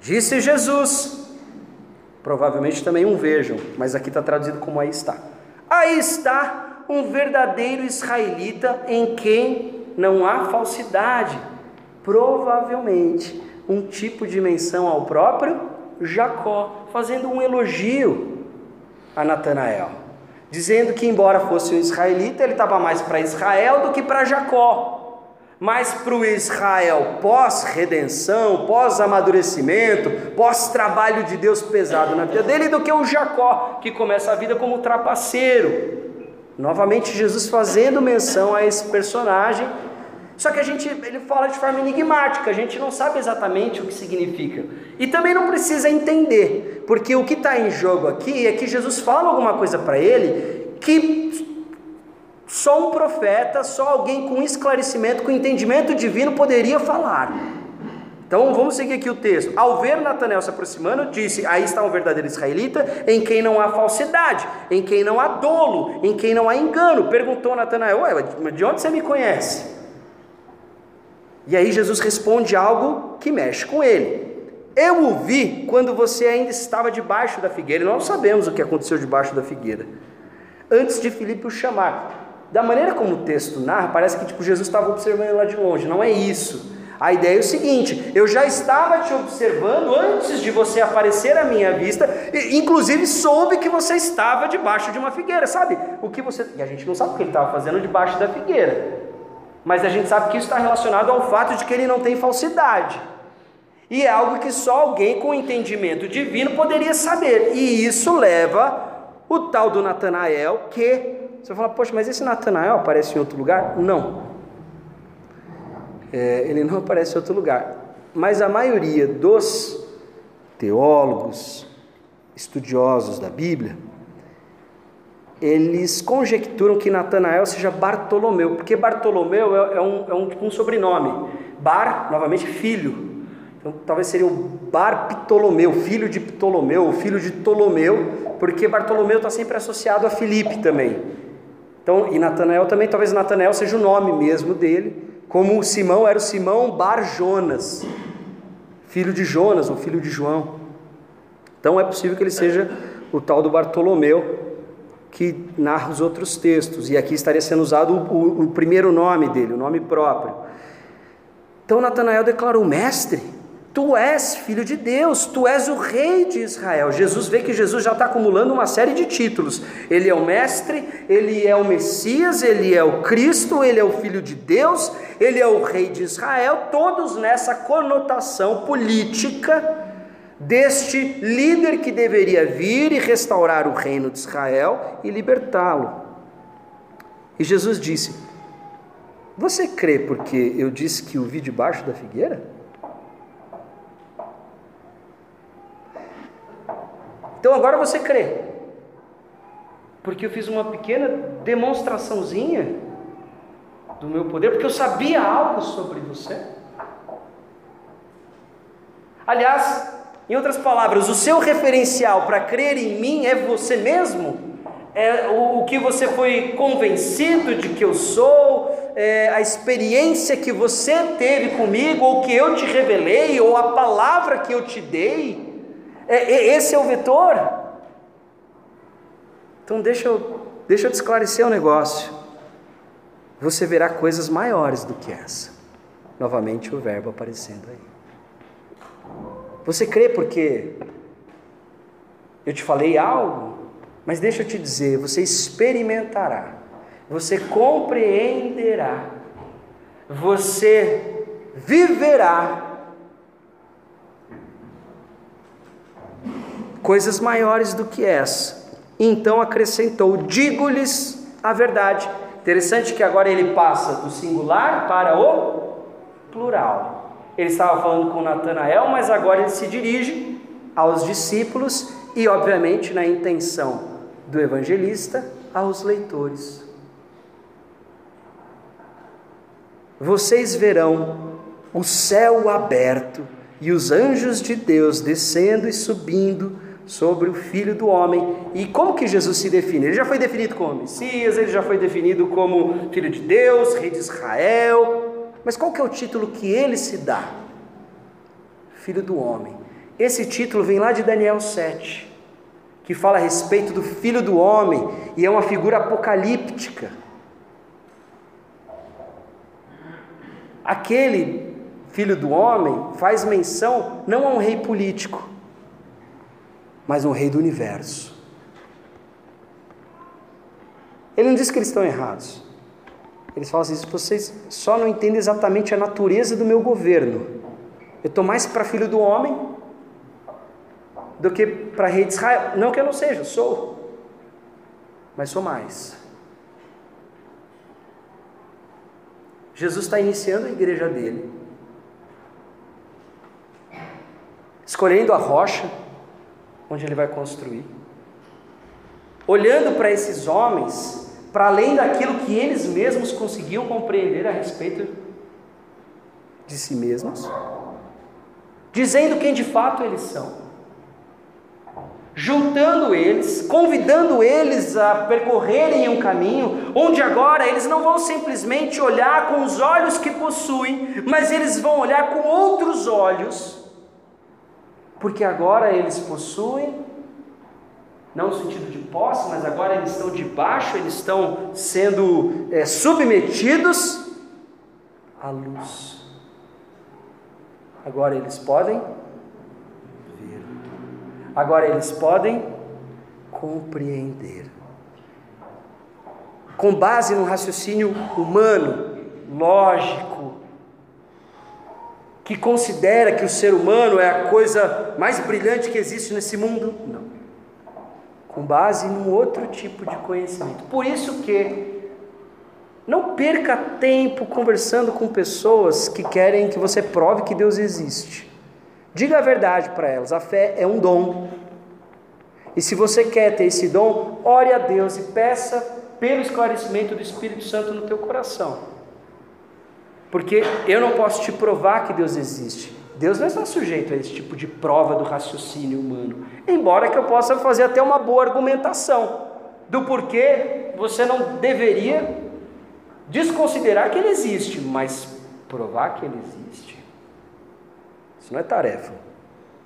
disse Jesus: Provavelmente também um vejam, mas aqui está traduzido como aí está. Aí está um verdadeiro israelita em quem não há falsidade. Provavelmente um tipo de menção ao próprio Jacó, fazendo um elogio a Natanael, dizendo que, embora fosse um israelita, ele estava mais para Israel do que para Jacó. Mas para o Israel pós-redenção, pós-amadurecimento, pós-trabalho de Deus pesado na vida dele, do que o Jacó, que começa a vida como trapaceiro. Novamente, Jesus fazendo menção a esse personagem, só que a gente, ele fala de forma enigmática, a gente não sabe exatamente o que significa. E também não precisa entender, porque o que está em jogo aqui é que Jesus fala alguma coisa para ele que só um profeta, só alguém com esclarecimento, com entendimento divino poderia falar. Então vamos seguir aqui o texto. Ao ver Natanael se aproximando, disse: Aí está um verdadeiro israelita, em quem não há falsidade, em quem não há dolo, em quem não há engano. Perguntou Natanael: Ué, de onde você me conhece? E aí Jesus responde algo que mexe com ele. Eu o vi quando você ainda estava debaixo da figueira. Nós não sabemos o que aconteceu debaixo da figueira. Antes de Filipe o chamar. Da maneira como o texto narra, parece que tipo, Jesus estava observando lá de longe. Não é isso. A ideia é o seguinte: eu já estava te observando antes de você aparecer à minha vista, e, inclusive soube que você estava debaixo de uma figueira, sabe? O que você. E a gente não sabe o que ele estava fazendo debaixo da figueira, mas a gente sabe que isso está relacionado ao fato de que ele não tem falsidade. E é algo que só alguém com entendimento divino poderia saber. E isso leva o tal do Natanael que. Você fala, poxa, mas esse Natanael aparece em outro lugar? Não é, ele não aparece em outro lugar. Mas a maioria dos teólogos, estudiosos da Bíblia, eles conjecturam que Natanael seja Bartolomeu, porque Bartolomeu é, é, um, é um, um, sobrenome. Bar, novamente, filho. Então, talvez seria o Bar Ptolomeu, filho de Ptolomeu, filho de Ptolomeu, porque Bartolomeu está sempre associado a Filipe também. Então, e Natanael também, talvez Natanael seja o nome mesmo dele, como Simão era o Simão Bar Jonas, filho de Jonas, ou filho de João. Então é possível que ele seja o tal do Bartolomeu, que narra os outros textos, e aqui estaria sendo usado o, o, o primeiro nome dele, o nome próprio. Então Natanael declarou: Mestre, Tu és filho de Deus, tu és o rei de Israel. Jesus vê que Jesus já está acumulando uma série de títulos. Ele é o mestre, ele é o Messias, ele é o Cristo, ele é o filho de Deus, ele é o rei de Israel, todos nessa conotação política deste líder que deveria vir e restaurar o reino de Israel e libertá-lo. E Jesus disse: Você crê porque eu disse que o vi debaixo da figueira? Então agora você crê. Porque eu fiz uma pequena demonstraçãozinha do meu poder, porque eu sabia algo sobre você. Aliás, em outras palavras, o seu referencial para crer em mim é você mesmo? É o que você foi convencido de que eu sou, é a experiência que você teve comigo, ou que eu te revelei, ou a palavra que eu te dei. É, esse é o vetor. Então deixa eu, deixa eu te esclarecer o um negócio. Você verá coisas maiores do que essa. Novamente o verbo aparecendo aí. Você crê porque eu te falei algo, mas deixa eu te dizer, você experimentará, você compreenderá, você viverá coisas maiores do que essa. Então acrescentou: Digo-lhes a verdade. Interessante que agora ele passa do singular para o plural. Ele estava falando com Natanael, mas agora ele se dirige aos discípulos e, obviamente, na intenção do evangelista, aos leitores. Vocês verão o céu aberto e os anjos de Deus descendo e subindo sobre o Filho do Homem. E como que Jesus se define? Ele já foi definido como Messias, ele já foi definido como Filho de Deus, Rei de Israel. Mas qual que é o título que ele se dá? Filho do Homem. Esse título vem lá de Daniel 7, que fala a respeito do Filho do Homem e é uma figura apocalíptica. Aquele Filho do Homem faz menção não a um rei político, mas um rei do universo. Ele não diz que eles estão errados. Eles falam assim: vocês só não entendem exatamente a natureza do meu governo. Eu estou mais para filho do homem do que para rei de Israel. Não que eu não seja, sou. Mas sou mais. Jesus está iniciando a igreja dele, escolhendo a rocha onde ele vai construir. Olhando para esses homens, para além daquilo que eles mesmos conseguiam compreender a respeito de si mesmos, dizendo quem de fato eles são juntando eles, convidando eles a percorrerem um caminho onde agora eles não vão simplesmente olhar com os olhos que possuem, mas eles vão olhar com outros olhos, porque agora eles possuem, não no sentido de posse, mas agora eles estão debaixo, eles estão sendo é, submetidos à luz. Agora eles podem Agora eles podem compreender. Com base no raciocínio humano, lógico, que considera que o ser humano é a coisa mais brilhante que existe nesse mundo? Não. Com base num outro tipo de conhecimento. Por isso que não perca tempo conversando com pessoas que querem que você prove que Deus existe. Diga a verdade para elas: a fé é um dom. E se você quer ter esse dom, ore a Deus e peça pelo esclarecimento do Espírito Santo no teu coração. Porque eu não posso te provar que Deus existe. Deus não está sujeito a esse tipo de prova do raciocínio humano. Embora que eu possa fazer até uma boa argumentação do porquê você não deveria desconsiderar que ele existe, mas provar que ele existe. Isso não é tarefa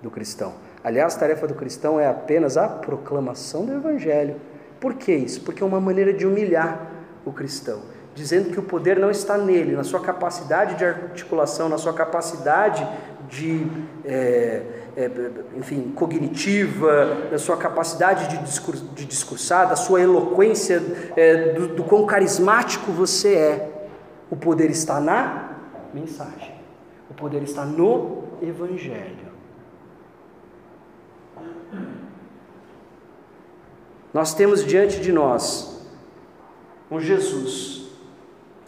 do cristão. Aliás, a tarefa do cristão é apenas a proclamação do Evangelho. Por que isso? Porque é uma maneira de humilhar o cristão, dizendo que o poder não está nele, na sua capacidade de articulação, na sua capacidade de, é, é, enfim, cognitiva, na sua capacidade de, discur de discursar, da sua eloquência, é, do, do quão carismático você é. O poder está na mensagem, o poder está no Evangelho. Nós temos diante de nós um Jesus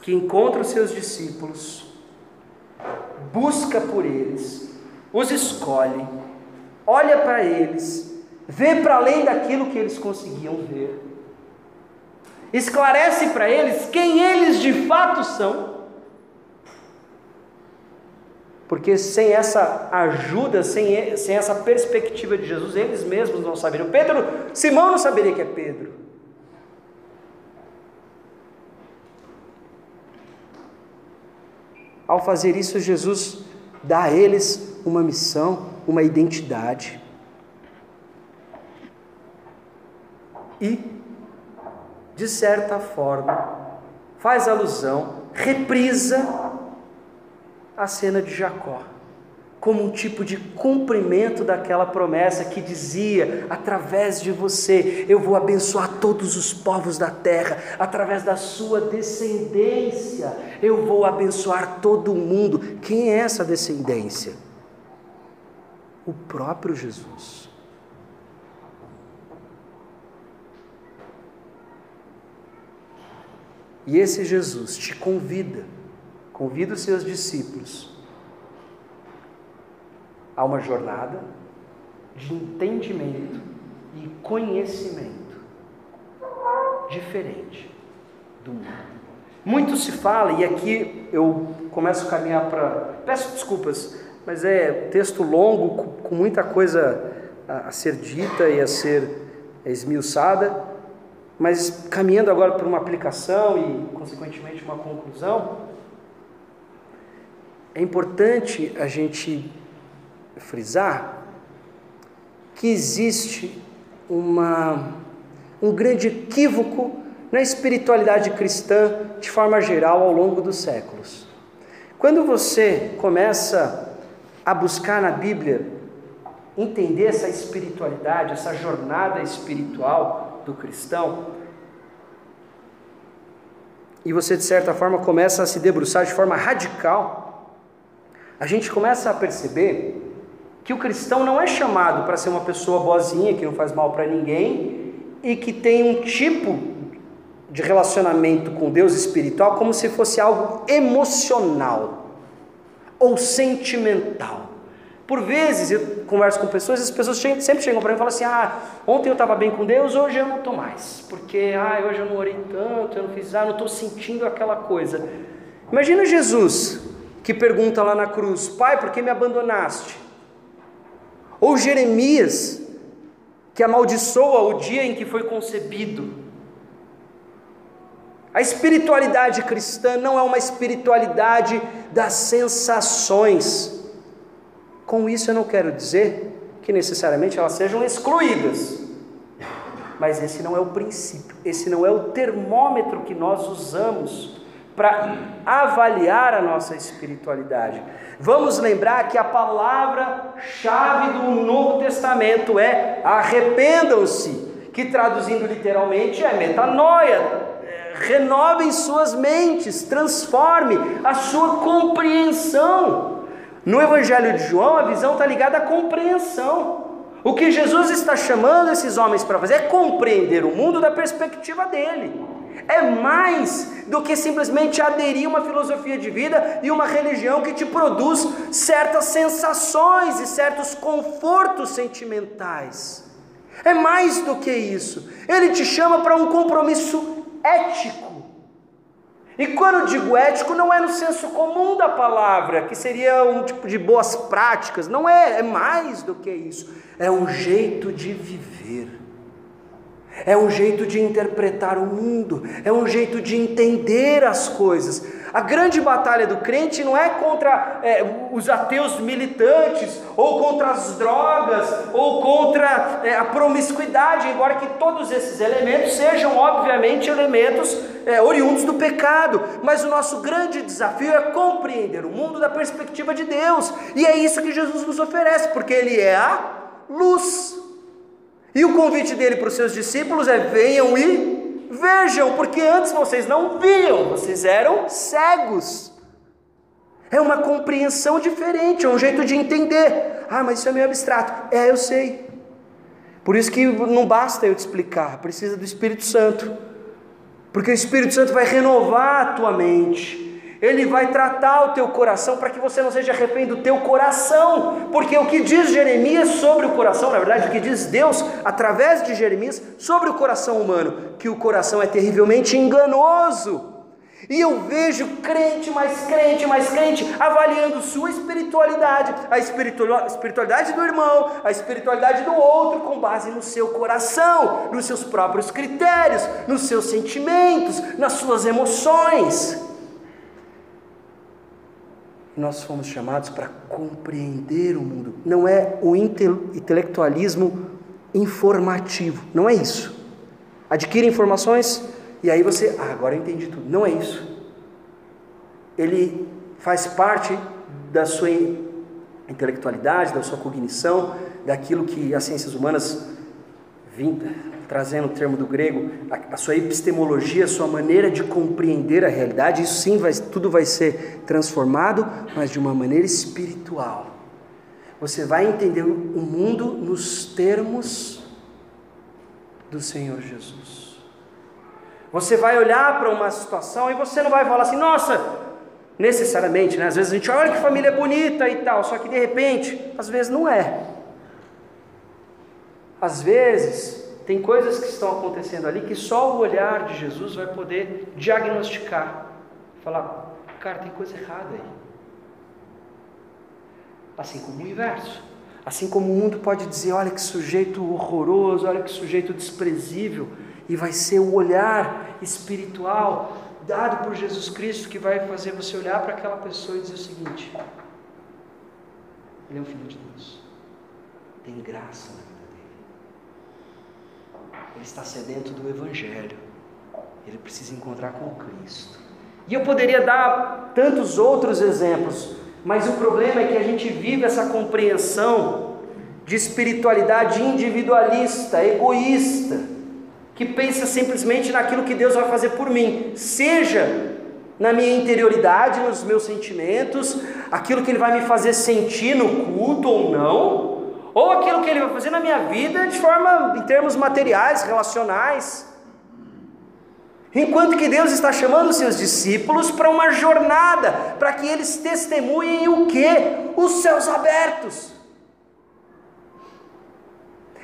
que encontra os seus discípulos, busca por eles, os escolhe, olha para eles, vê para além daquilo que eles conseguiam ver, esclarece para eles quem eles de fato são porque sem essa ajuda, sem, sem essa perspectiva de Jesus, eles mesmos não saberiam. Pedro, Simão não saberia que é Pedro. Ao fazer isso, Jesus dá a eles uma missão, uma identidade. E, de certa forma, faz alusão, reprisa a cena de Jacó, como um tipo de cumprimento daquela promessa que dizia: através de você eu vou abençoar todos os povos da terra, através da sua descendência eu vou abençoar todo mundo. Quem é essa descendência? O próprio Jesus. E esse Jesus te convida convida os seus discípulos a uma jornada de entendimento e conhecimento diferente do mundo. Muito se fala, e aqui eu começo a caminhar para. Peço desculpas, mas é texto longo, com muita coisa a ser dita e a ser esmiuçada, mas caminhando agora para uma aplicação e, consequentemente, uma conclusão. É importante a gente frisar que existe uma, um grande equívoco na espiritualidade cristã de forma geral ao longo dos séculos. Quando você começa a buscar na Bíblia entender essa espiritualidade, essa jornada espiritual do cristão, e você de certa forma começa a se debruçar de forma radical a gente começa a perceber que o cristão não é chamado para ser uma pessoa boazinha, que não faz mal para ninguém e que tem um tipo de relacionamento com Deus espiritual como se fosse algo emocional ou sentimental. Por vezes eu converso com pessoas e as pessoas sempre chegam para mim e falam assim: Ah, ontem eu estava bem com Deus, hoje eu não estou mais, porque ah, hoje eu não orei tanto, eu não fiz, ah, não estou sentindo aquela coisa. Imagina Jesus que pergunta lá na cruz: Pai, por que me abandonaste? Ou Jeremias, que amaldiçoa o dia em que foi concebido. A espiritualidade cristã não é uma espiritualidade das sensações. Com isso eu não quero dizer que necessariamente elas sejam excluídas. Mas esse não é o princípio, esse não é o termômetro que nós usamos para avaliar a nossa espiritualidade. Vamos lembrar que a palavra-chave do Novo Testamento é arrependam-se, que traduzindo literalmente é metanoia, renovem suas mentes, transforme a sua compreensão. No Evangelho de João, a visão está ligada à compreensão. O que Jesus está chamando esses homens para fazer é compreender o mundo da perspectiva dele. É mais do que simplesmente aderir a uma filosofia de vida e uma religião que te produz certas sensações e certos confortos sentimentais. É mais do que isso. Ele te chama para um compromisso ético. E quando digo ético, não é no senso comum da palavra, que seria um tipo de boas práticas, não é, é mais do que isso. É um jeito de viver, é um jeito de interpretar o mundo, é um jeito de entender as coisas. A grande batalha do crente não é contra é, os ateus militantes, ou contra as drogas, ou contra é, a promiscuidade, embora que todos esses elementos sejam, obviamente, elementos é, oriundos do pecado. Mas o nosso grande desafio é compreender o mundo da perspectiva de Deus, e é isso que Jesus nos oferece, porque Ele é a luz. E o convite dele para os seus discípulos é: venham e Vejam, porque antes vocês não viam, vocês eram cegos. É uma compreensão diferente, é um jeito de entender. Ah, mas isso é meio abstrato. É, eu sei. Por isso que não basta eu te explicar, precisa do Espírito Santo. Porque o Espírito Santo vai renovar a tua mente. Ele vai tratar o teu coração para que você não seja refém do teu coração, porque o que diz Jeremias sobre o coração, na verdade, o que diz Deus através de Jeremias sobre o coração humano, que o coração é terrivelmente enganoso. E eu vejo crente mais crente mais crente avaliando sua espiritualidade, a espiritualidade do irmão, a espiritualidade do outro, com base no seu coração, nos seus próprios critérios, nos seus sentimentos, nas suas emoções nós fomos chamados para compreender o mundo. Não é o intelectualismo informativo, não é isso. Adquire informações e aí você, ah, agora eu entendi tudo. Não é isso. Ele faz parte da sua intelectualidade, da sua cognição, daquilo que as ciências humanas trazendo o termo do grego, a, a, sua epistemologia, a sua maneira de compreender a realidade, isso sim, vai, tudo vai ser transformado, mas de uma maneira espiritual. Você vai entender o mundo nos termos do Senhor Jesus. Você vai olhar para uma situação e você não vai falar assim, nossa, necessariamente, né? Às vezes a gente olha que família bonita e tal, só que de repente, às vezes não é. Às vezes, tem coisas que estão acontecendo ali que só o olhar de Jesus vai poder diagnosticar. Falar, cara, tem coisa errada aí. Assim como o inverso. Assim como o mundo pode dizer, olha que sujeito horroroso, olha que sujeito desprezível, e vai ser o olhar espiritual dado por Jesus Cristo que vai fazer você olhar para aquela pessoa e dizer o seguinte: Ele é um filho de Deus, tem graça na ele está sedento do Evangelho. Ele precisa encontrar com Cristo. E eu poderia dar tantos outros exemplos, mas o problema é que a gente vive essa compreensão de espiritualidade individualista, egoísta, que pensa simplesmente naquilo que Deus vai fazer por mim, seja na minha interioridade, nos meus sentimentos, aquilo que Ele vai me fazer sentir no culto ou não, ou aquilo que ele vai fazer na minha vida de forma em termos materiais, relacionais. Enquanto que Deus está chamando seus discípulos para uma jornada, para que eles testemunhem o que? Os céus abertos.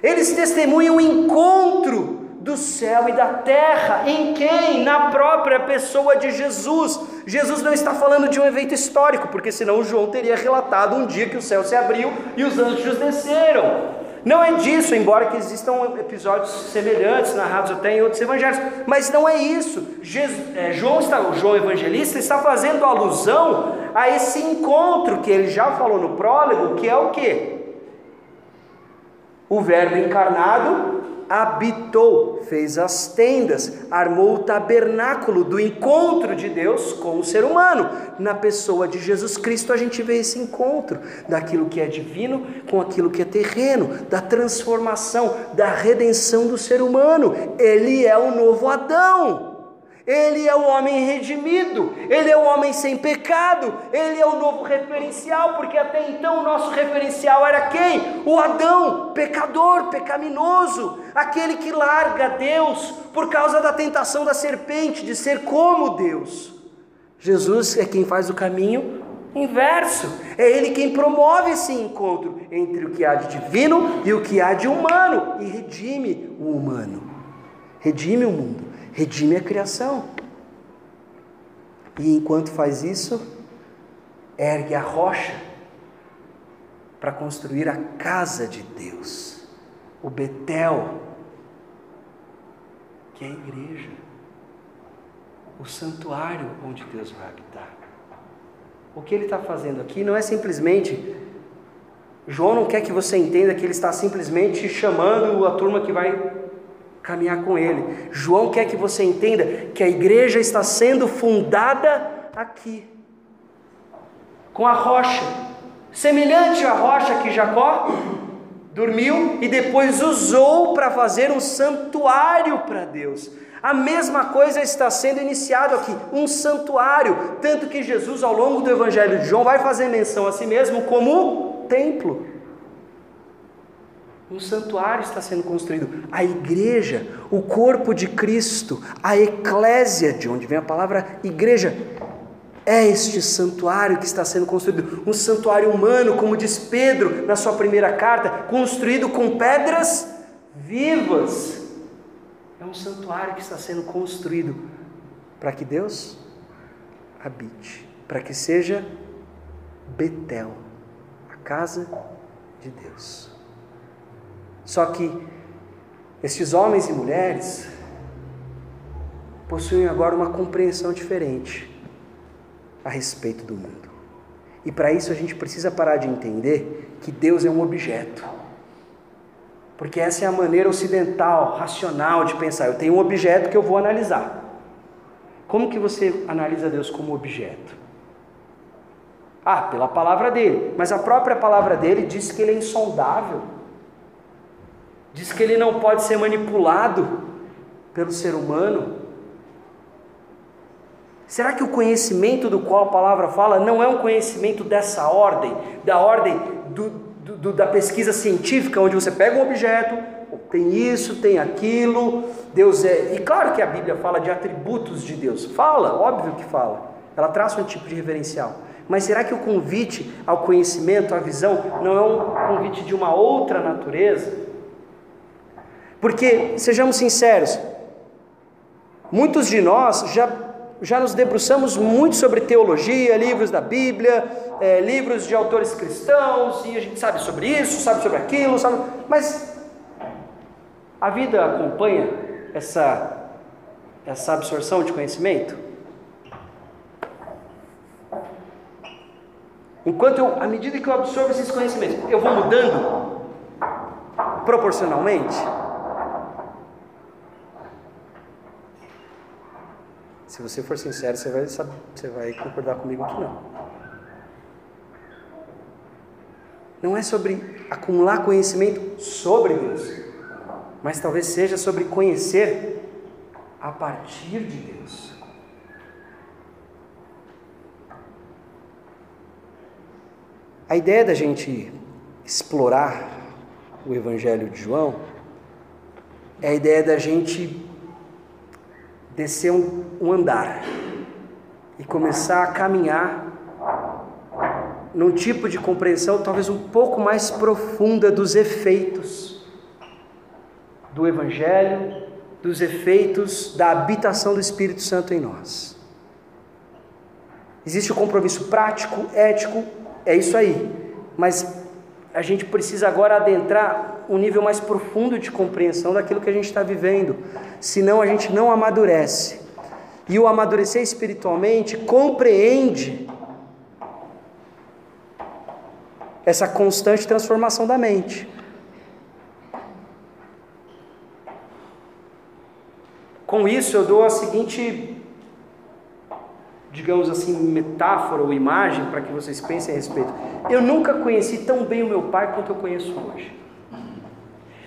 Eles testemunham o encontro do céu e da terra. Em quem? Na própria pessoa de Jesus. Jesus não está falando de um evento histórico, porque senão João teria relatado um dia que o céu se abriu e os anjos desceram. Não é disso, embora que existam episódios semelhantes narrados até em outros evangelhos, mas não é isso. Jesus, é, João está, João Evangelista está fazendo alusão a esse encontro que ele já falou no prólogo, que é o que? O Verbo encarnado habitou, fez as tendas, armou o tabernáculo do encontro de Deus com o ser humano. Na pessoa de Jesus Cristo a gente vê esse encontro daquilo que é divino com aquilo que é terreno, da transformação, da redenção do ser humano. Ele é o novo Adão. Ele é o homem redimido, ele é o homem sem pecado, ele é o novo referencial, porque até então o nosso referencial era quem? O Adão, pecador, pecaminoso, aquele que larga Deus por causa da tentação da serpente de ser como Deus. Jesus é quem faz o caminho inverso, é ele quem promove esse encontro entre o que há de divino e o que há de humano e redime o humano, redime o mundo redime a criação. E enquanto faz isso, ergue a rocha para construir a casa de Deus, o Betel, que é a igreja, o santuário onde Deus vai habitar. O que ele está fazendo aqui não é simplesmente. João não quer que você entenda que ele está simplesmente chamando a turma que vai caminhar com Ele. João quer que você entenda que a igreja está sendo fundada aqui, com a rocha, semelhante à rocha que Jacó dormiu e depois usou para fazer um santuário para Deus. A mesma coisa está sendo iniciado aqui, um santuário, tanto que Jesus ao longo do evangelho de João vai fazer menção a si mesmo como templo. Um santuário está sendo construído. A igreja, o corpo de Cristo, a eclésia, de onde vem a palavra igreja, é este santuário que está sendo construído. Um santuário humano, como diz Pedro na sua primeira carta, construído com pedras vivas. É um santuário que está sendo construído para que Deus habite, para que seja Betel, a casa de Deus. Só que estes homens e mulheres possuem agora uma compreensão diferente a respeito do mundo. E para isso a gente precisa parar de entender que Deus é um objeto. Porque essa é a maneira ocidental, racional de pensar. Eu tenho um objeto que eu vou analisar. Como que você analisa Deus como objeto? Ah, pela palavra dele. Mas a própria palavra dele diz que ele é insondável diz que ele não pode ser manipulado pelo ser humano. Será que o conhecimento do qual a palavra fala não é um conhecimento dessa ordem, da ordem do, do, da pesquisa científica, onde você pega um objeto, tem isso, tem aquilo, Deus é. E claro que a Bíblia fala de atributos de Deus, fala, óbvio que fala, ela traz um tipo de referencial. Mas será que o convite ao conhecimento, à visão, não é um convite de uma outra natureza? Porque, sejamos sinceros, muitos de nós já, já nos debruçamos muito sobre teologia, livros da Bíblia, é, livros de autores cristãos, e a gente sabe sobre isso, sabe sobre aquilo, sabe, mas a vida acompanha essa, essa absorção de conhecimento? Enquanto eu, à medida que eu absorvo esses conhecimentos, eu vou mudando proporcionalmente? Se você for sincero, você vai, você vai concordar comigo que não. Não é sobre acumular conhecimento sobre Deus, mas talvez seja sobre conhecer a partir de Deus. A ideia da gente explorar o Evangelho de João é a ideia da gente descer um, um andar e começar a caminhar num tipo de compreensão talvez um pouco mais profunda dos efeitos do Evangelho, dos efeitos da habitação do Espírito Santo em nós. Existe o compromisso prático, ético, é isso aí. Mas a gente precisa agora adentrar um nível mais profundo de compreensão daquilo que a gente está vivendo, senão a gente não amadurece. E o amadurecer espiritualmente compreende essa constante transformação da mente. Com isso, eu dou a seguinte, digamos assim, metáfora ou imagem para que vocês pensem a respeito. Eu nunca conheci tão bem o meu pai quanto eu conheço hoje.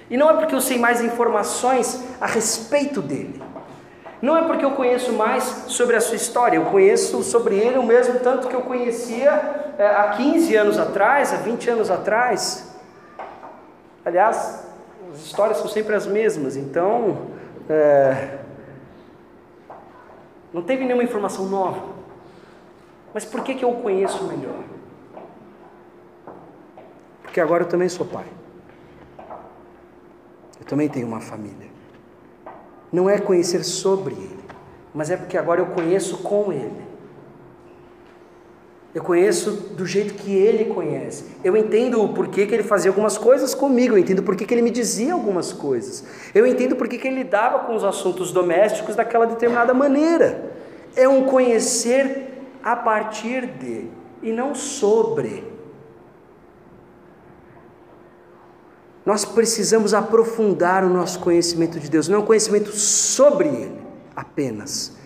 E não é porque eu sei mais informações a respeito dele. Não é porque eu conheço mais sobre a sua história, eu conheço sobre ele o mesmo tanto que eu conhecia é, há 15 anos atrás, há 20 anos atrás. Aliás, as histórias são sempre as mesmas, então é, não teve nenhuma informação nova. Mas por que, que eu o conheço melhor? Porque agora eu também sou pai. Eu também tenho uma família. Não é conhecer sobre Ele, mas é porque agora eu conheço com Ele. Eu conheço do jeito que Ele conhece. Eu entendo o porquê que Ele fazia algumas coisas comigo. Eu entendo porquê que Ele me dizia algumas coisas. Eu entendo porquê que Ele lidava com os assuntos domésticos daquela determinada maneira. É um conhecer a partir de e não sobre. Nós precisamos aprofundar o nosso conhecimento de Deus, não é um conhecimento sobre Ele apenas.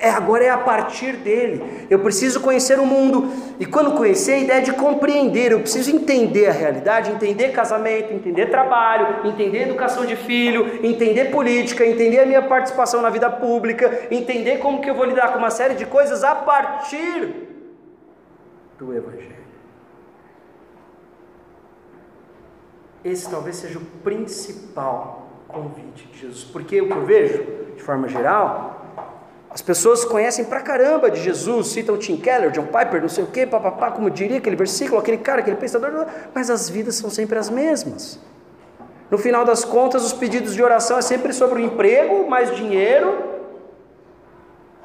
É, agora é a partir dele. Eu preciso conhecer o mundo. E quando conhecer, a ideia de compreender. Eu preciso entender a realidade, entender casamento, entender trabalho, entender educação de filho, entender política, entender a minha participação na vida pública, entender como que eu vou lidar com uma série de coisas a partir do Evangelho. Esse talvez seja o principal convite de Jesus. Porque o que eu vejo, de forma geral, as pessoas conhecem pra caramba de Jesus, citam Tim Keller, John Piper, não sei o que, papapá, como diria aquele versículo, aquele cara, aquele pensador, mas as vidas são sempre as mesmas. No final das contas, os pedidos de oração é sempre sobre o emprego, mais dinheiro,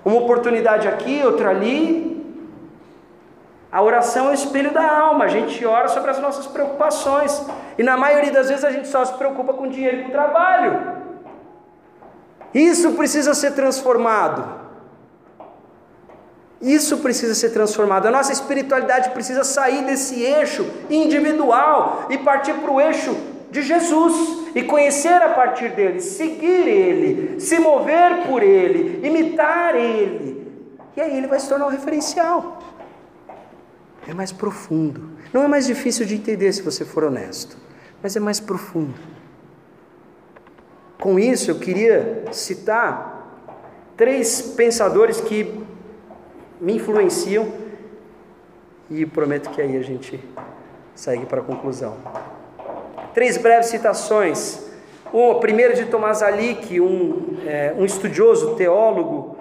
uma oportunidade aqui, outra ali, a oração é o espelho da alma, a gente ora sobre as nossas preocupações. E na maioria das vezes a gente só se preocupa com dinheiro e com trabalho. Isso precisa ser transformado. Isso precisa ser transformado. A nossa espiritualidade precisa sair desse eixo individual e partir para o eixo de Jesus e conhecer a partir dele, seguir ele, se mover por ele, imitar ele. E aí ele vai se tornar um referencial é mais profundo. Não é mais difícil de entender se você for honesto, mas é mais profundo. Com isso, eu queria citar três pensadores que me influenciam e prometo que aí a gente segue para a conclusão. Três breves citações. Uma, primeiro de Tomás Alick, um, é, um estudioso, teólogo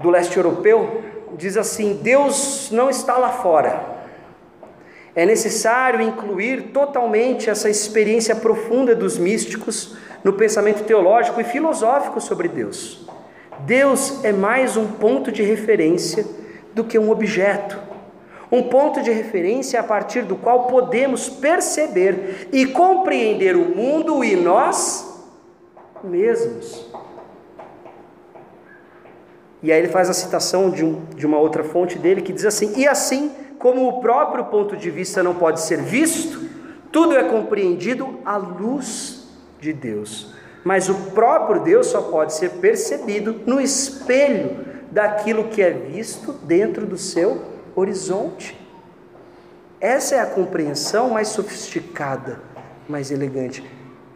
do leste europeu, diz assim: Deus não está lá fora. É necessário incluir totalmente essa experiência profunda dos místicos no pensamento teológico e filosófico sobre Deus. Deus é mais um ponto de referência do que um objeto. Um ponto de referência a partir do qual podemos perceber e compreender o mundo e nós mesmos. E aí ele faz a citação de, um, de uma outra fonte dele que diz assim: E assim como o próprio ponto de vista não pode ser visto, tudo é compreendido à luz de Deus. Mas o próprio Deus só pode ser percebido no espelho daquilo que é visto dentro do seu horizonte. Essa é a compreensão mais sofisticada, mais elegante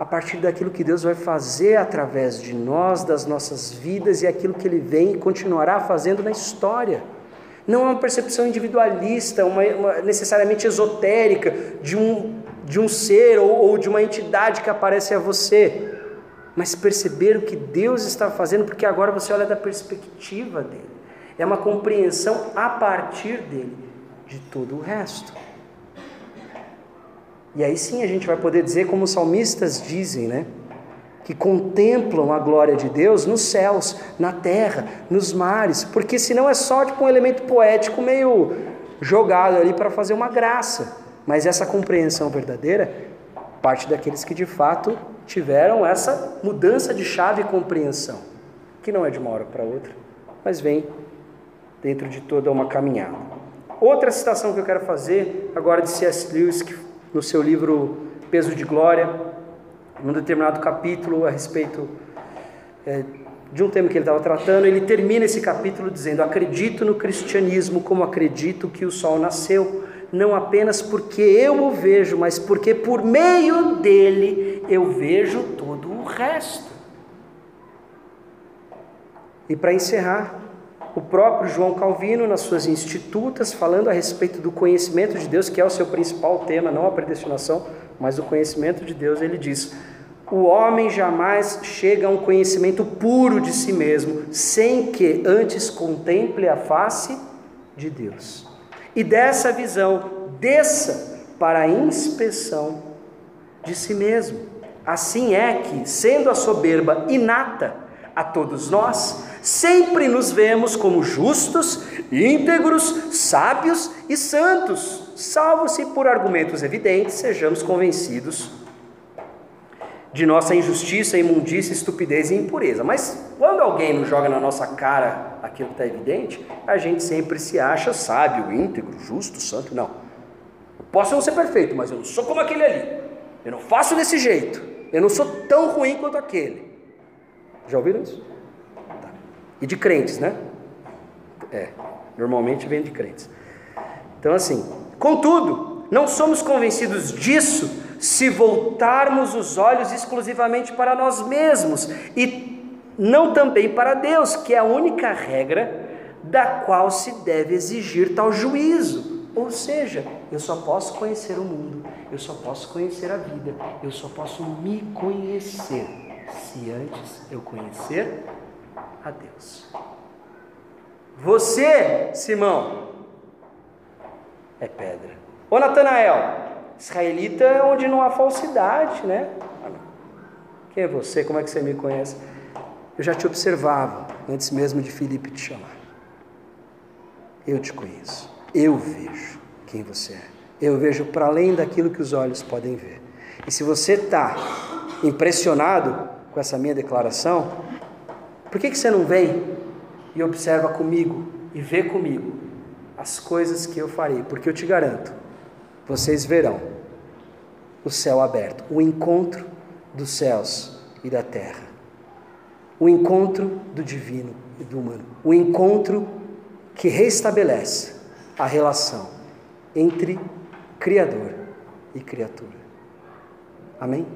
a partir daquilo que Deus vai fazer através de nós, das nossas vidas e aquilo que Ele vem e continuará fazendo na história. Não é uma percepção individualista, uma, uma necessariamente esotérica de um, de um ser ou, ou de uma entidade que aparece a você, mas perceber o que Deus está fazendo, porque agora você olha da perspectiva dele. É uma compreensão a partir dele de todo o resto. E aí sim a gente vai poder dizer, como os salmistas dizem, né? que contemplam a glória de Deus nos céus, na terra, nos mares, porque senão é só tipo um elemento poético meio jogado ali para fazer uma graça. Mas essa compreensão verdadeira parte daqueles que de fato tiveram essa mudança de chave e compreensão, que não é de uma hora para outra, mas vem dentro de toda uma caminhada. Outra citação que eu quero fazer agora de C.S. Lewis, que no seu livro Peso de Glória, num determinado capítulo a respeito é, de um tema que ele estava tratando, ele termina esse capítulo dizendo: Acredito no cristianismo como acredito que o sol nasceu, não apenas porque eu o vejo, mas porque por meio dele eu vejo todo o resto. E para encerrar, o próprio João Calvino, nas suas institutas, falando a respeito do conhecimento de Deus, que é o seu principal tema, não a predestinação, mas o conhecimento de Deus, ele diz: o homem jamais chega a um conhecimento puro de si mesmo, sem que antes contemple a face de Deus. E dessa visão, desça para a inspeção de si mesmo. Assim é que, sendo a soberba inata a todos nós, sempre nos vemos como justos, íntegros, sábios e santos, salvo se por argumentos evidentes sejamos convencidos de nossa injustiça, imundícia, estupidez e impureza. Mas quando alguém nos joga na nossa cara aquilo que está evidente, a gente sempre se acha sábio, íntegro, justo, santo. Não. Posso não ser perfeito, mas eu não sou como aquele ali. Eu não faço desse jeito. Eu não sou tão ruim quanto aquele. Já ouviram isso? E de crentes, né? É, normalmente vem de crentes. Então, assim, contudo, não somos convencidos disso se voltarmos os olhos exclusivamente para nós mesmos e não também para Deus, que é a única regra da qual se deve exigir tal juízo. Ou seja, eu só posso conhecer o mundo, eu só posso conhecer a vida, eu só posso me conhecer se antes eu conhecer a Deus. Você, Simão, é pedra. Ô Natanael, israelita é onde não há falsidade, né? Quem é você? Como é que você me conhece? Eu já te observava antes mesmo de Filipe te chamar. Eu te conheço. Eu vejo quem você é. Eu vejo para além daquilo que os olhos podem ver. E se você está impressionado com essa minha declaração, por que, que você não vem e observa comigo e vê comigo as coisas que eu farei? Porque eu te garanto, vocês verão o céu aberto, o encontro dos céus e da terra, o encontro do divino e do humano, o encontro que restabelece a relação entre Criador e criatura. Amém?